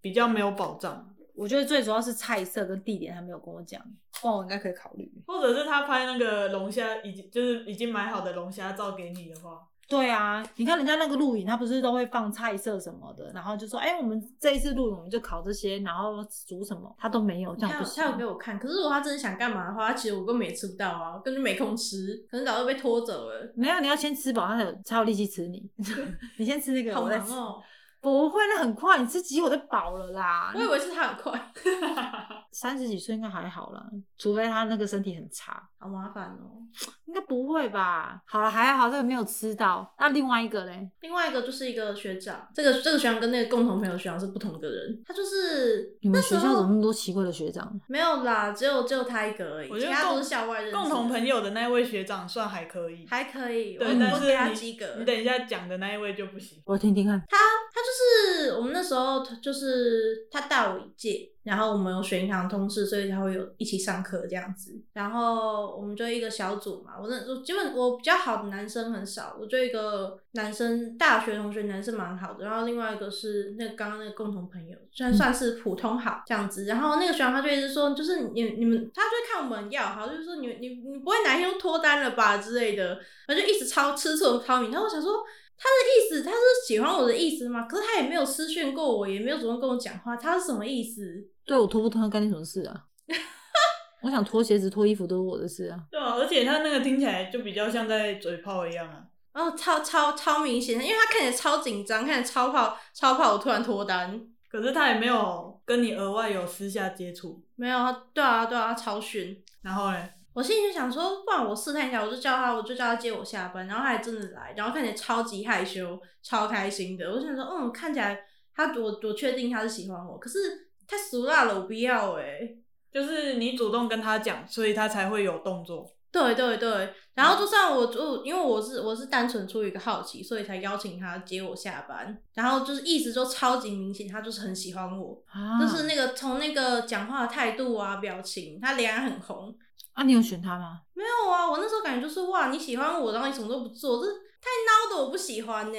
比较没有保障，我觉得最主要是菜色跟地点，他没有跟我讲，哦，我应该可以考虑。或者是他拍那个龙虾已经就是已经买好的龙虾照给你的话，对啊，你看人家那个录影，他不是都会放菜色什么的，然后就说，哎、我们这一次录影我们就烤这些，然后煮什么，他都没有，这样不行他有给我看，可是如果他真的想干嘛的话，他其实我根本也吃不到啊，根本就没空吃，可能早就被拖走了。没有，你要先吃饱，他才有才有力气吃你。你先吃那个，好我再吃。忙哦！不会，那很快，你吃几口就饱了啦。我以为是他很快，三十几岁应该还好啦，除非他那个身体很差，好麻烦哦。应该不会吧？好了，还好这个没有吃到。那另外一个嘞？另外一个就是一个学长，这个这个学长跟那个共同朋友学长是不同的人，他就是你们学校怎么那么么多奇怪的学长？没有啦，只有只有他一个而已，我觉得他都是校外认识的共同朋友的那位学长算还可以，还可以，我对，但我给他是及格。你你等一下讲的那一位就不行。我听听看。他他就是我们那时候就是他大我一届，然后我们有选一堂通识，所以才会有一起上课这样子。然后我们就一个小组嘛，我那我基本我比较好的男生很少，我就一个男生大学同学男生蛮好的，然后另外一个是那刚刚那个共同朋友，虽然算是普通好这样子。然后那个学长他就一直说，就是你你们，他就会看我们要好，就是说你你你不会哪一天又脱单了吧之类的，他就一直超吃醋超你。然后我想说。他的意思，他是喜欢我的意思吗？可是他也没有私讯过我，也没有主动跟我讲话，他是什么意思？对我脱不脱干你什么事啊？我想脱鞋子、脱衣服都是我的事啊。对啊，而且他那个听起来就比较像在嘴炮一样啊。然后超超超明显，因为他看起来超紧张，看起来超怕超怕我突然脱单。可是他也没有跟你额外有私下接触，没有，对啊对啊，超逊。然后嘞，我心里就想说，不然我试探一下，我就叫他，我就叫他接我下班，然后他还真的来，然后看起来超级害羞，超开心的。我想说，嗯，看起来他我我确定他是喜欢我，可是太俗辣了，我不要哎、就是你主动跟他讲，所以他才会有动作。对对对，然后就算我就因为我是我是单纯出于一个好奇，所以才邀请他接我下班，然后就是意思就超级明显，他就是很喜欢我，啊，就是那个从那个讲话的态度啊、表情，他脸很红。啊，你有选他吗？没有啊，我那时候感觉就是哇，你喜欢我，然后你什么都不做，这太孬的，我不喜欢呢、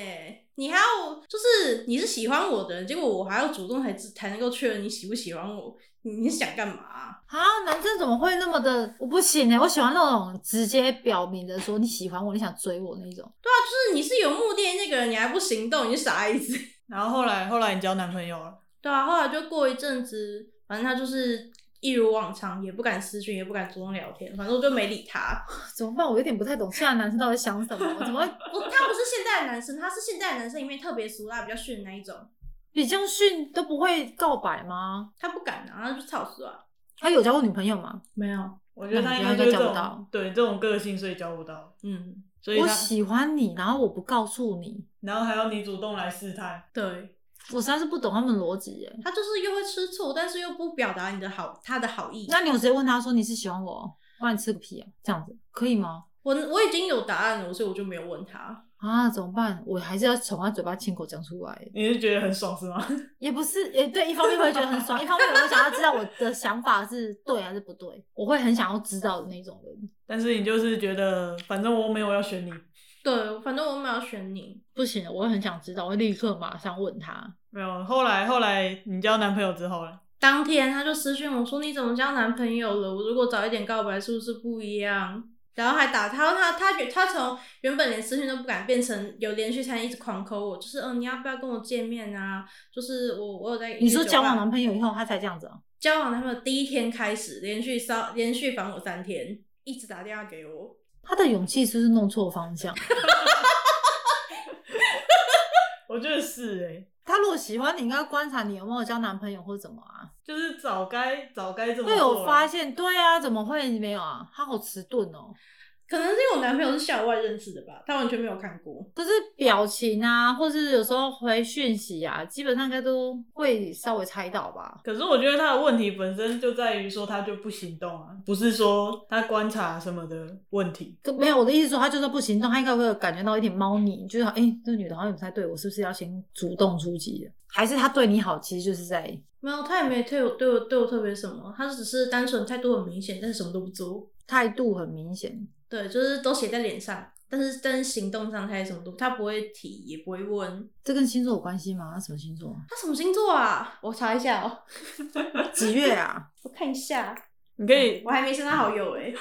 你还要就是你是喜欢我的人，结果我还要主动才知才能够确认你喜不喜欢我，你想干嘛啊、啊，男生怎么会那么的？我不行哎、我喜欢那种直接表明的说你喜欢我，你想追我那种。对啊，就是你是有目的的那个人，你还不行动，你是啥意思？然后后来后来你交男朋友了，对啊，后来就过一阵子，反正他就是一如往常，也不敢私讯，也不敢主动聊天，反正我就没理他。怎么办？我有点不太懂现在男生到底想什么，怎么会不，他不是现在的男生，他是现在的男生里面特别俗辣、比较逊的那一种。比较逊都不会告白吗？他不敢啊，他就操死啊。他有交过女朋友吗？没有，我觉得他应该该就交不到对这种个性，所以交不到，嗯，所以我喜欢你，然后我不告诉你，然后还要你主动来试探，对，我实在是不懂他们的逻辑耶。他就是又会吃醋，但是又不表达你的好，他的好意。那你有直接问他说你是喜欢我，不然你吃个屁啊？这样子可以吗？我我已经有答案了，所以我就没有问他。啊，怎么办？我还是要从他嘴巴亲口讲出来。你是觉得很爽是吗？也不是，也对，一方面会觉得很爽，一方面我会想要知道我的想法是对还是不对，我会很想要知道的那种人。但是你就是觉得，反正我没有要选你，对，反正我没有选你。不行，我很想知道，我会立刻马上问他。没有。后来后来你交男朋友之后呢，当天他就私讯我说：“你怎么交男朋友了？我如果早一点告白，是不是不一样？”然后还打他，他他他他从原本连私讯都不敢，变成有连续才一直狂扣我，就是嗯、呃你要不要跟我见面啊？就是我我有在你说交往男朋友以后，他才这样子啊？交往男朋友第一天开始，连续骚连续烦我三天，一直打电话给我。他的勇气是不是弄错方向？我觉得是哎、他如果喜欢你，应该观察你有没有交男朋友或者怎么啊？就是早该早该这么会有发现，对啊，怎么会没有啊？他好迟钝哦。可能是因为我男朋友是校外认识的吧，他完全没有看过。可是表情啊，或是有时候回讯息啊，基本上应该都会稍微猜到吧？可是我觉得他的问题本身就在于说他就不行动啊，不是说他观察什么的问题。可没有我的意思说，他就算不行动，他应该会有感觉到一点猫腻，就是哎、诶这个女的好像不太对我，是不是要先主动出击的？还是他对你好，其实就是在没有，他也没对我对我对我特别什么，他只是单纯态度很明显，但是什么都不做。态度很明显。对，就是都写在脸上，但是但是行动上他也什么都他不会提，也不会问。这跟星座有关系吗？他什么星座啊？他什么星座啊？我查一下哦，几月啊？我看一下。你可以我还没升他好友 哎，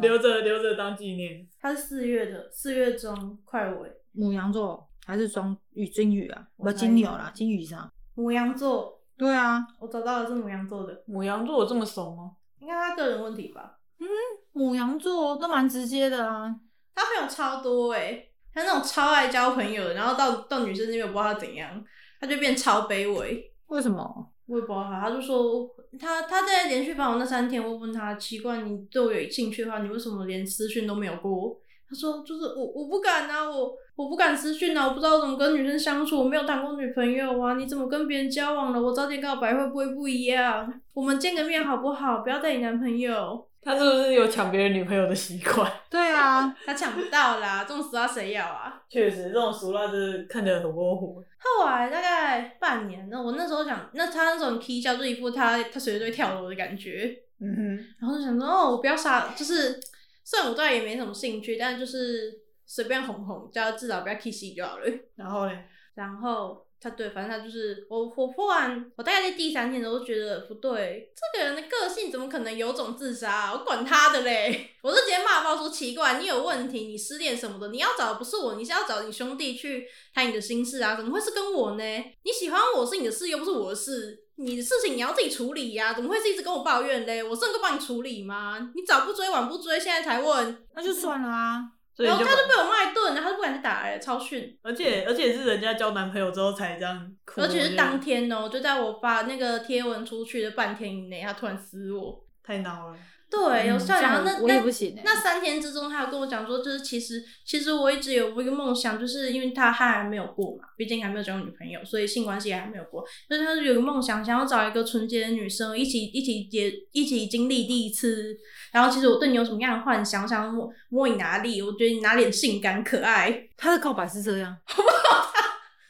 留着留着当纪念。他是四月的，四月中快尾。母羊座还是双鱼金鱼啊？不，我猜金牛啦，金鱼上。母羊座，对啊，我找到的是母羊座的，母羊座有这么熟吗？应该他个人问题吧。嗯母羊座都蛮直接的啊。他朋友超多哎、他那种超爱交朋友的，然后到到女生那边我不知道他怎样，他就变超卑微。为什么？我也不知道他，他就说他他在连续烦我那三天，我问他奇怪，你对我有兴趣的话，你为什么连私讯都没有过？他说就是我我不敢啊，我我不敢私讯啊，我不知道怎么跟女生相处，我没有谈过女朋友啊，你怎么跟别人交往了？我早点告白会不会不一样？我们见个面好不好？不要带你男朋友，他是不是有抢别人女朋友的习惯？对啊，他抢不到啦，这种死要谁要啊？确实，这种俗辣就是看得很窝火。后来大概半年，那我那时候想，那他那种 K 笑就一副他他随时都会跳楼的感觉，嗯哼，然后就想说，哦，我不要杀，就是虽然我对他也没什么兴趣，但就是随便哄哄，叫他至少不要 kiss 就好了。然后嘞，然后他对，反正他就是我，我忽然，我大概在第三天的时候觉得不对，这个人的个性怎么可能有种自杀、啊？我管他的嘞！我就直接骂爆说奇怪，你有问题，你失恋什么的，你要找的不是我，你是要找你兄弟去谈你的心事啊？怎么会是跟我呢？你喜欢我是你的事，又不是我的事。你的事情你要自己处理呀、怎么会是一直跟我抱怨嘞？我是能够帮你处理吗？你早不追晚不追，现在才问，那就算了啊。所以然后他就被我骂一顿，然后他就不敢再打了，超训。而且而且是人家交男朋友之后才这样哭，而且是当天哦、就在我发那个贴文出去的半天以内，他突然撕我。太孬了。对，有嗯校长。这样那也不行欸那三天之中，他有跟我讲说，就是其实其实我一直有一个梦想，就是因为他他还没有过嘛，毕竟还没有交女朋友，所以性关系还没有过。就是他有个梦想，想要找一个纯洁的女生，一起一起结一起经历第一次。然后其实我对你有什么样的幻想，想摸摸你哪里，我觉得你哪里性感可爱。他的告白是这样。我 难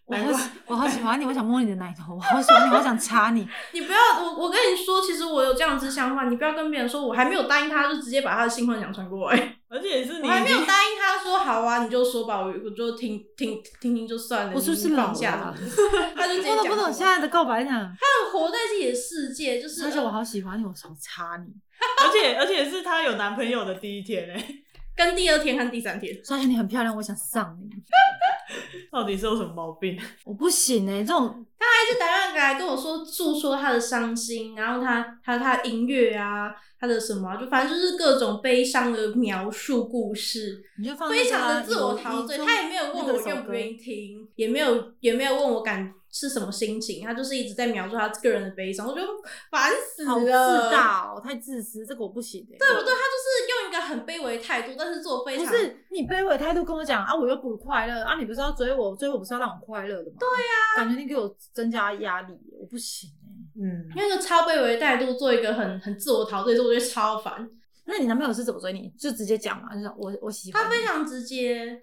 怪好喜我好喜欢你，我想摸你的奶头，我好喜欢你，我想插你。你不要我我跟你说，其实我有这样子想法，你不要跟别人说，我还没有答应他，就直接把他的性幻想传过来。而且是你我还没有答应他说好啊，你就说吧，我我就听听听听就算了。我是不是你老放下了啊？他就直接讲我都不懂现在的告白讲，他活在自己的世界，就是而且我好喜欢你，我想插你。而且而且是他有男朋友的第一天哎，跟第二天和第三天。刷现你很漂亮，我想上你。到底是有什么毛病？我不行哎、这种他还是打电话来跟我说诉说他的伤心，然后他他他的音乐啊，他的什么啊、就反正就是各种悲伤的描述故事，你就放非常的自我陶醉。他也没有问我愿不愿意听，也没有也没有问我感是什么心情，他就是一直在描述他个人的悲伤，我觉得烦死了，好自大哦，太自私，这个我不行哎、对不对？他个很卑微的态度，但是做非常不是你卑微态度跟我讲啊，我又不快乐啊，你不是要追我，追我不是要让我快乐的吗？对呀、感觉你给我增加压力，我不行哎、嗯，因为个超卑微的态度做一个很很自我陶醉，所以我觉得超烦。那你男朋友是怎么追你？就直接讲嘛，就是我我喜欢他非常直接，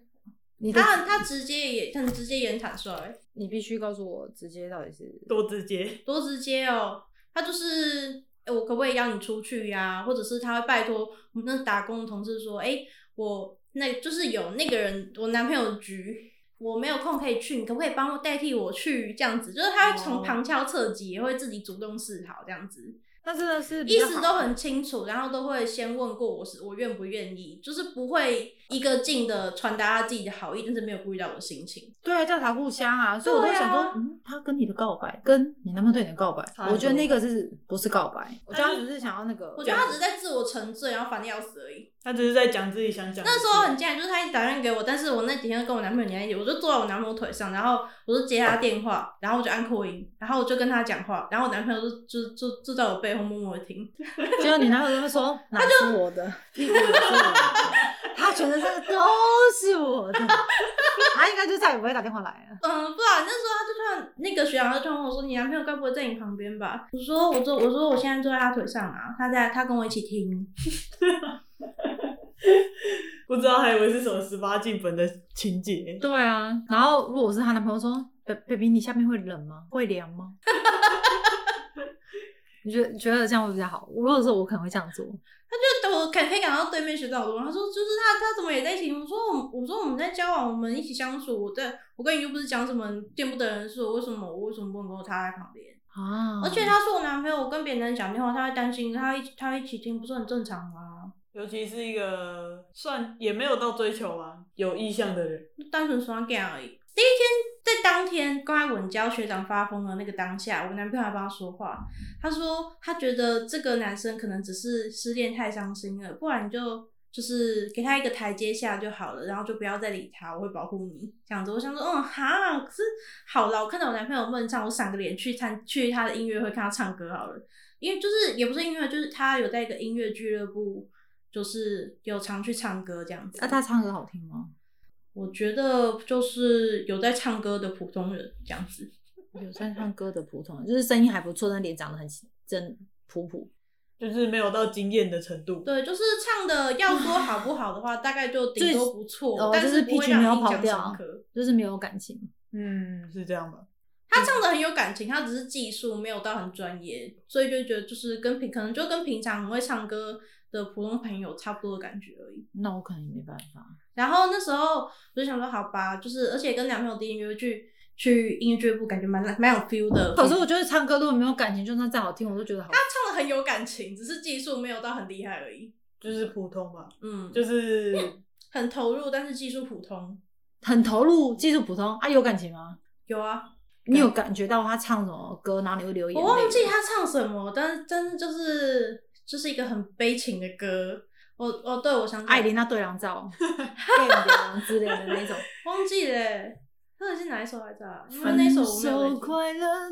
他很他直接也很直接也很坦率，你必须告诉我直接到底是多直接。多直接哦。他就是，欸我可不可以邀你出去呀、或者是他会拜托我们那打工的同事说，哎、我那就是有那个人，我男朋友的局。我没有空可以去，你可不可以帮我代替我去？这样子，就是他会从哦旁敲侧击，也会自己主动示好，这样子。那真的是意思都很清楚，然后都会先问过我是我愿不愿意，就是不会一个劲的传达他自己的好意，但是没有顾虑到我的心情。对啊，叫他互相啊，所以我都想说，嗯，他跟你的告白，跟你男朋友对你的告白，我觉得那个是不是告白？我觉得他只是想要那个，我觉得他只是在自我沉醉，然后烦的要死而已。他只是在讲自己想讲。那时候很贱，就是他一直打电话给我，但是我那几天跟我男朋友黏在一起，我就坐在我男朋友腿上，然后我就接他电话，然后我就按扩音，然后我就跟他讲话，然后我男朋友就就就就在我背后默默的听。结果你男朋友就会说，哪是我的，屁股也是我的，他觉得这个都是我的，他应该就再也不会打电话来了。嗯，不然那时候他就突然那个学长就突然跟我说：“你男朋友该不会在你旁边吧？”我说：“我坐我说我现在坐在他腿上啊，他在他跟我一起听。”不知道还以为是什么十八禁本的情节。对啊，然后如果是他男朋友说，“Ba-，baby，你下面会冷吗？会凉吗？” 你觉得觉得这样会比较好？如果是我，可能会这样做。他就我感可以感到对面学长多，他说就是他他怎么也在一起？我说我我说我们在交往，我们一起相处，我在我跟你又不是讲什么见不得人的事，我为什么我为什么不能够他在旁边？啊，而且他是我男朋友，我跟别人讲电话，他会担心，他一起他一起听，不是很正常吗？尤其是一个算也没有到追求啊，有意向的人，单纯耍 gay 而已。第一天在当天刚才稳交学长发疯的那个当下，我男朋友还帮他说话，他说他觉得这个男生可能只是失恋太伤心了，不然就就是给他一个台阶下就好了，然后就不要再理他，我会保护你这样子。我想说，嗯哈，可是好了，我看到我男朋友闷唱，我闪个脸去参去他的音乐会看他唱歌好了，因为就是也不是音乐，就是他有在一个音乐俱乐部，就是有常去唱歌这样子。那、他唱歌好听吗？我觉得就是有在唱歌的普通人这样子，有在唱歌的普通人，就是声音还不错，但脸长得很真普普。就是没有到惊艳的程度。对，就是唱的要说好不好的话，大概就顶多不错，哦但是不会让你印象跑调深刻。就是没有感情。嗯，是这样吧？他唱的很有感情，他只是技术没有到很专业，所以就觉得就是跟平可能就跟平常很会唱歌的普通朋友差不多的感觉而已。那我可能也没办法。然后那时候我就想说，好吧，就是而且跟男朋友第一约去去音乐俱乐部，感觉蛮蛮有 feel 的。可是我觉得唱歌如果没有感情，就算再好听，我都觉得好。他唱的很有感情，只是技术没有到很厉害而已。就是普通吧，嗯，就是很投入，但是技术普通。很投入，技术普通啊，有感情吗？有啊，你有感觉到他唱什么歌，然后你会流眼泪？我忘记他唱什么，但是但是就是就是一个很悲情的歌。我哦，对，我想起来艾琳娜对狼照、流之类的那种。忘记了，到底是哪一首来着啊？因为那首我没有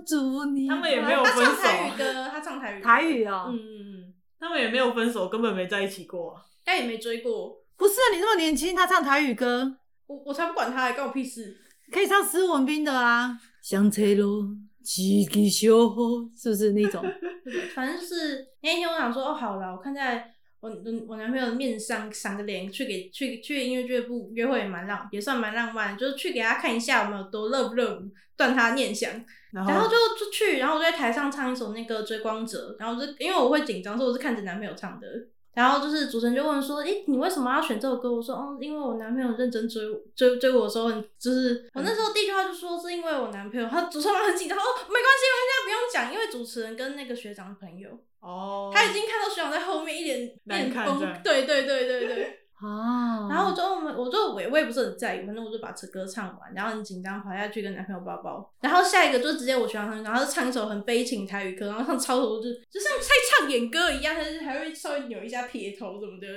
祝你他们也没有分手唱台语歌，他唱台语歌。台语哦嗯嗯嗯，他们也没有分手，根本没在一起过啊。他也没追过不是啊，你那么年轻，他唱台语歌我，我才不管他、欸，关我屁事。可以唱施文斌的啊，香车路，自己小雨，是不是那种？反正就是那天，我想说，哦，好了，我看在我我男朋友的面上，赏个脸去给去去音乐俱乐部约会也蛮浪，也算蛮浪漫，就是去给他看一下我们有多热不热，断他念想。然后然后就就去，然后我就在台上唱一首那个《追光者》，然后就因为我会紧张，所以我是看着男朋友唱的。然后就是主持人就问说：“诶，你为什么要选这首歌？”我说：“哦，因为我男朋友认真追追追我的时候很，就是我那时候第一句话就说是因为我男朋友。”他主持人很紧张，哦，没关系，没关系不用讲，因为主持人跟那个学长的朋友，哦，他已经看到学长在后面一脸一脸崩看这样，对对对对对。啊，然后我就我们我就我也我也不是很在意，反正我就把这歌唱完，然后很紧张跑下去跟男朋友抱抱，然后下一个就直接我学长唱，然后就唱一首很悲情台语歌，然后唱超头就 就像在唱演歌一样，但是还会稍微扭一下撇头什么的，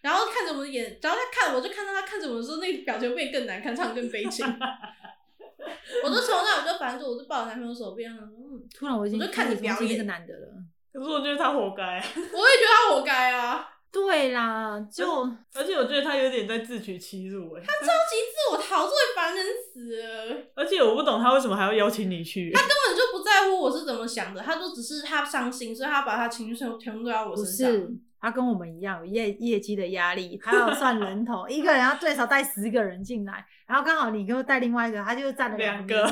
然后看着我们的眼，然后他看我就看到他看着我的时候，那个表情变更难看，唱得更悲情。我就从那我就反正就我就抱着男朋友手边，然后嗯，突然我已经我就看你表演那个男的了。可是我觉得他活该啊，我也觉得他活该啊，对啦，就而且我觉得他有点在自取其辱哎。超级自我陶醉，烦人死了。而且我不懂他为什么还要邀请你去。他根本就不在乎我是怎么想的，他就只是他伤心，所以他把他情绪全部都在我不身上。是他跟我们一样有业业绩的压力，还要算人头，一个人要最少带十个人进来，然后刚好你给我带另外一个，他就占了两个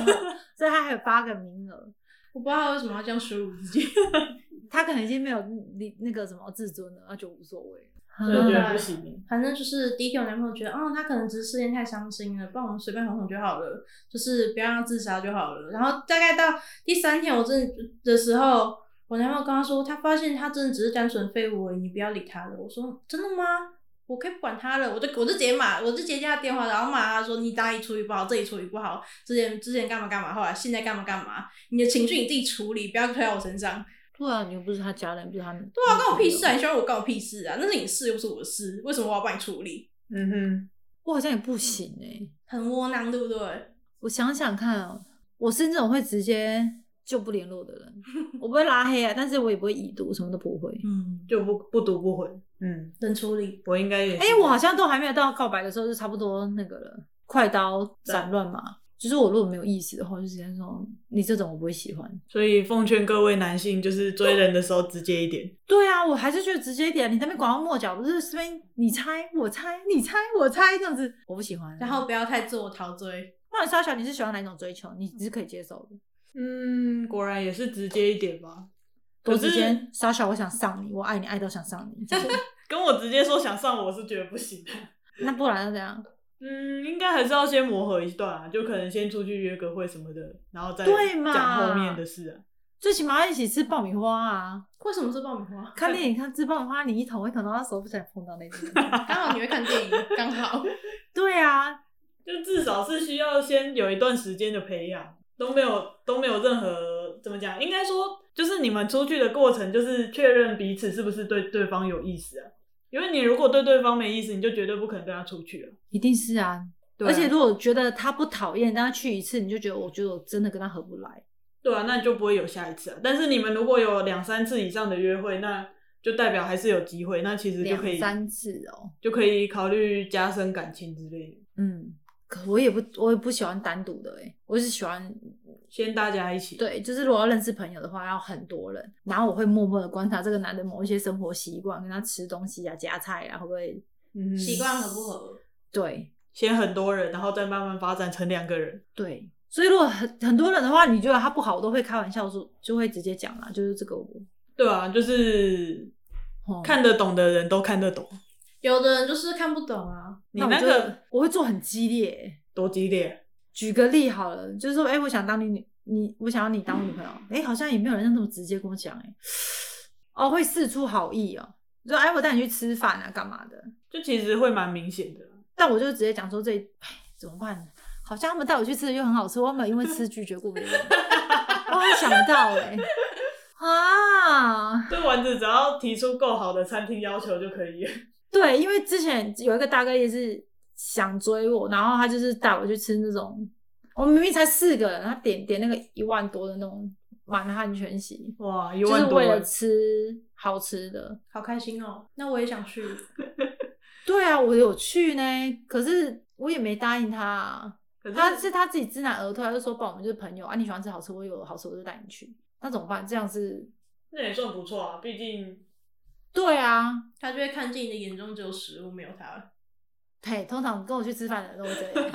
所以他还有八个名额。我不知道他为什么要这样羞辱自己。他可能已经没有那那个什么自尊了，那就无所谓了。所以我觉得不行。反正就是第一天，我男朋友觉得，哦，他可能只是失恋太伤心了，帮我们随便哄哄就好了，就是不要让他自杀就好了。然后大概到第三天，我真的的时候，我男朋友跟他说，他发现他真的只是单纯废物而已，你不要理他了。我说真的吗？我可以不管他了，我就我就直接骂，我就接他电话，然后骂他说你哪里处理不好，这里处理不好，之前之前干嘛干嘛，后来现在干嘛干嘛，你的情绪你自己处理，不要推到我身上。对啊，你又不是他家人，不是他们。对啊，关我屁事啊！你喜欢我关我屁事啊！那是你的事，又不是我的事，为什么我要帮你处理？嗯哼，我好像也不行哎、很窝囊，对不对？我想想看哦，我是那种会直接就不联络的人，我不会拉黑啊，但是我也不会已读，什么都不会。嗯，就不不读不回。嗯，冷处理。我应该也是。哎、我好像都还没有到告白的时候，就差不多那个了，快刀斩乱麻。就是我如果没有意思的话，就直接说你这种我不会喜欢。所以奉劝各位男性，就是追人的时候直接一点。对啊，我还是觉得直接一点，你在那边拐弯抹角，不是这边你猜我猜你猜我猜这样子，我不喜欢。然后不要太自我陶醉。那你沙小，你是喜欢哪一种追求？你是可以接受的。嗯，果然也是直接一点吧。可是多直接，沙小，我想上你，我爱你爱到想上你。跟我直接说想上我，我是觉得不行的。那不然要怎样？嗯，应该还是要先磨合一段啊，就可能先出去约个会什么的，然后再对嘛讲后面的事啊。最起码要一起吃爆米花啊！为什么是爆米花？看电影看吃爆米花，你一捅一捅，到他手不小心碰到那种。刚好你会看电影，刚好。对啊，就至少是需要先有一段时间的培养，都没有都没有任何怎么讲，应该说就是你们出去的过程，就是确认彼此是不是对对方有意思啊。因为你如果对对方没意思，你就绝对不可能跟他出去了。一定是啊。对啊而且如果觉得他不讨厌，但他去一次，你就觉得我觉得我真的跟他合不来。对啊，那就不会有下一次啊。但是你们如果有两三次以上的约会，那就代表还是有机会，那其实就可以两三次哦，就可以考虑加深感情之类的。嗯，可我也不我也不喜欢单独的哎、我是喜欢先大家一起，对，就是如果要认识朋友的话，要很多人，然后我会默默的观察这个男的某一些生活习惯，跟他吃东西啊、夹菜啊，会不会嗯习惯合不合？对先很多人，然后再慢慢发展成两个人。对。所以如果很很多人的话，你觉得他不好，我都会开玩笑说，就会直接讲啦，就是这个我对啊，就是哦看得懂的人都看得懂。有的人就是看不懂啊。你那那我就个我会做很激烈欸、多激烈，举个例好了，就是说，哎、我想当你女，你我想要你当我女朋友，哎、好像也没有人那么直接跟我讲，哎，哦，会事出好意哦，就说，哎、我带你去吃饭啊，干嘛的？就其实会蛮明显的。但我就直接讲说这，哎，怎么办？好像他们带我去吃的又很好吃，我有没有因为吃拒绝过别人？想不到哎、啊，对丸子只要提出够好的餐厅要求就可以了。对，因为之前有一个大哥也是想追我，然后他就是带我去吃那种，我们明明才四个人，他点点那个一万多的那种满汉全席，哇，一就是为了吃好吃的。好开心哦！那我也想去。对啊，我有去呢，可是我也没答应他、啊。可他是他自己知难而退，他就说：“爸，我们就是朋友啊，你喜欢吃好吃，我有好吃我就带你去。”那怎么办？这样是？那也算不错啊，毕竟对啊，他就会看见你的眼中只有食物，没有他。对，通常跟我去吃饭的人都会这样。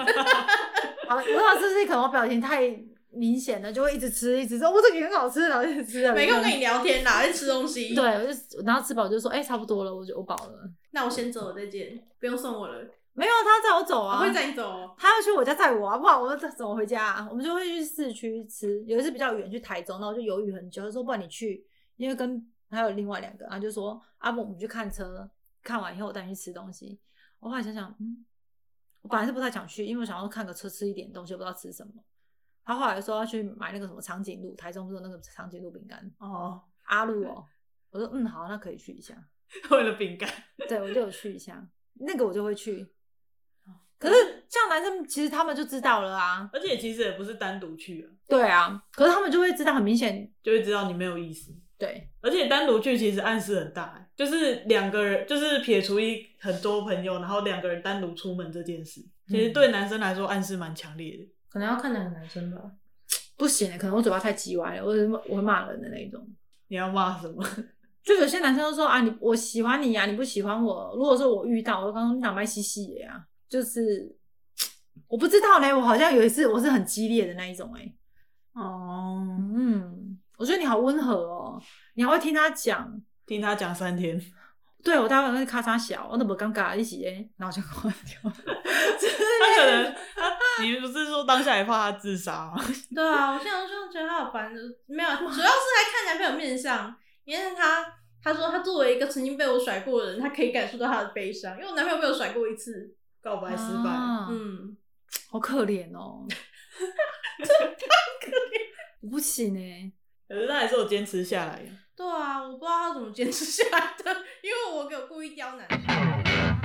好，我不知道是不是可能我表情太明显了，就会一直吃，一直说：“我这个也很好吃。”然后一直吃。没空跟你聊天啦，在吃东西。对，，我就然后吃饱就说：“哎、差不多了，我就我饱了。那我先走了，再见，不用送我了。”没有，他载我走啊，我会载你走哦。他要去我家载我啊，不然我怎么回家啊？我们就会去市区吃，有一次比较远，去台中，然后我就犹豫很久，他说不然你去，因为跟还有另外两个，然后就说阿不我们去看车，看完以后我带你去吃东西。我后来想想，嗯，我本来是不太想去，因为我想要看个车吃一点东西，我不知道吃什么。他后来说要去买那个什么长颈鹿，台中不是有那个长颈鹿饼干，哦，阿鹿哦，我说嗯好，那可以去一下。为了饼干，对，我就有去一下，那个我就会去。哦可是像男生其实他们就知道了啊，而且其实也不是单独去啊，对啊，可是他们就会知道很明显，就会知道你没有意思。对，而且单独去其实暗示很大欸，就是两个人，就是撇除一很多朋友，然后两个人单独出门这件事，其实对男生来说暗示蛮强烈的。可能要看哪个男生吧。不行，可能我嘴巴太叽歪了，我会我会骂人的那一种。你要骂什么？就有些男生都说啊，你我喜欢你呀、你不喜欢我。如果说我遇到，我就刚刚讲麦西西的呀，就是我不知道呢，我好像有一次我是很激烈的那一种哎、哦，嗯，我觉得你好温和哦，你还会听他讲，听他讲三天，对我大概会咔嚓小，我都不尴尬一起哎，然后就关掉。他可能他，你不是说当下也怕他自杀吗？对啊，我现在就觉得他好烦，就是没有，主要是来看男朋友面相，因为他他说他作为一个曾经被我甩过的人，他可以感受到他的悲伤，因为我男朋友被我甩过一次，告白失败，啊嗯，好可怜哦，太可怜我不行哎、可是他还是我坚持下来。对啊，我不知道他怎么坚持下来的，因为我有故意刁难他。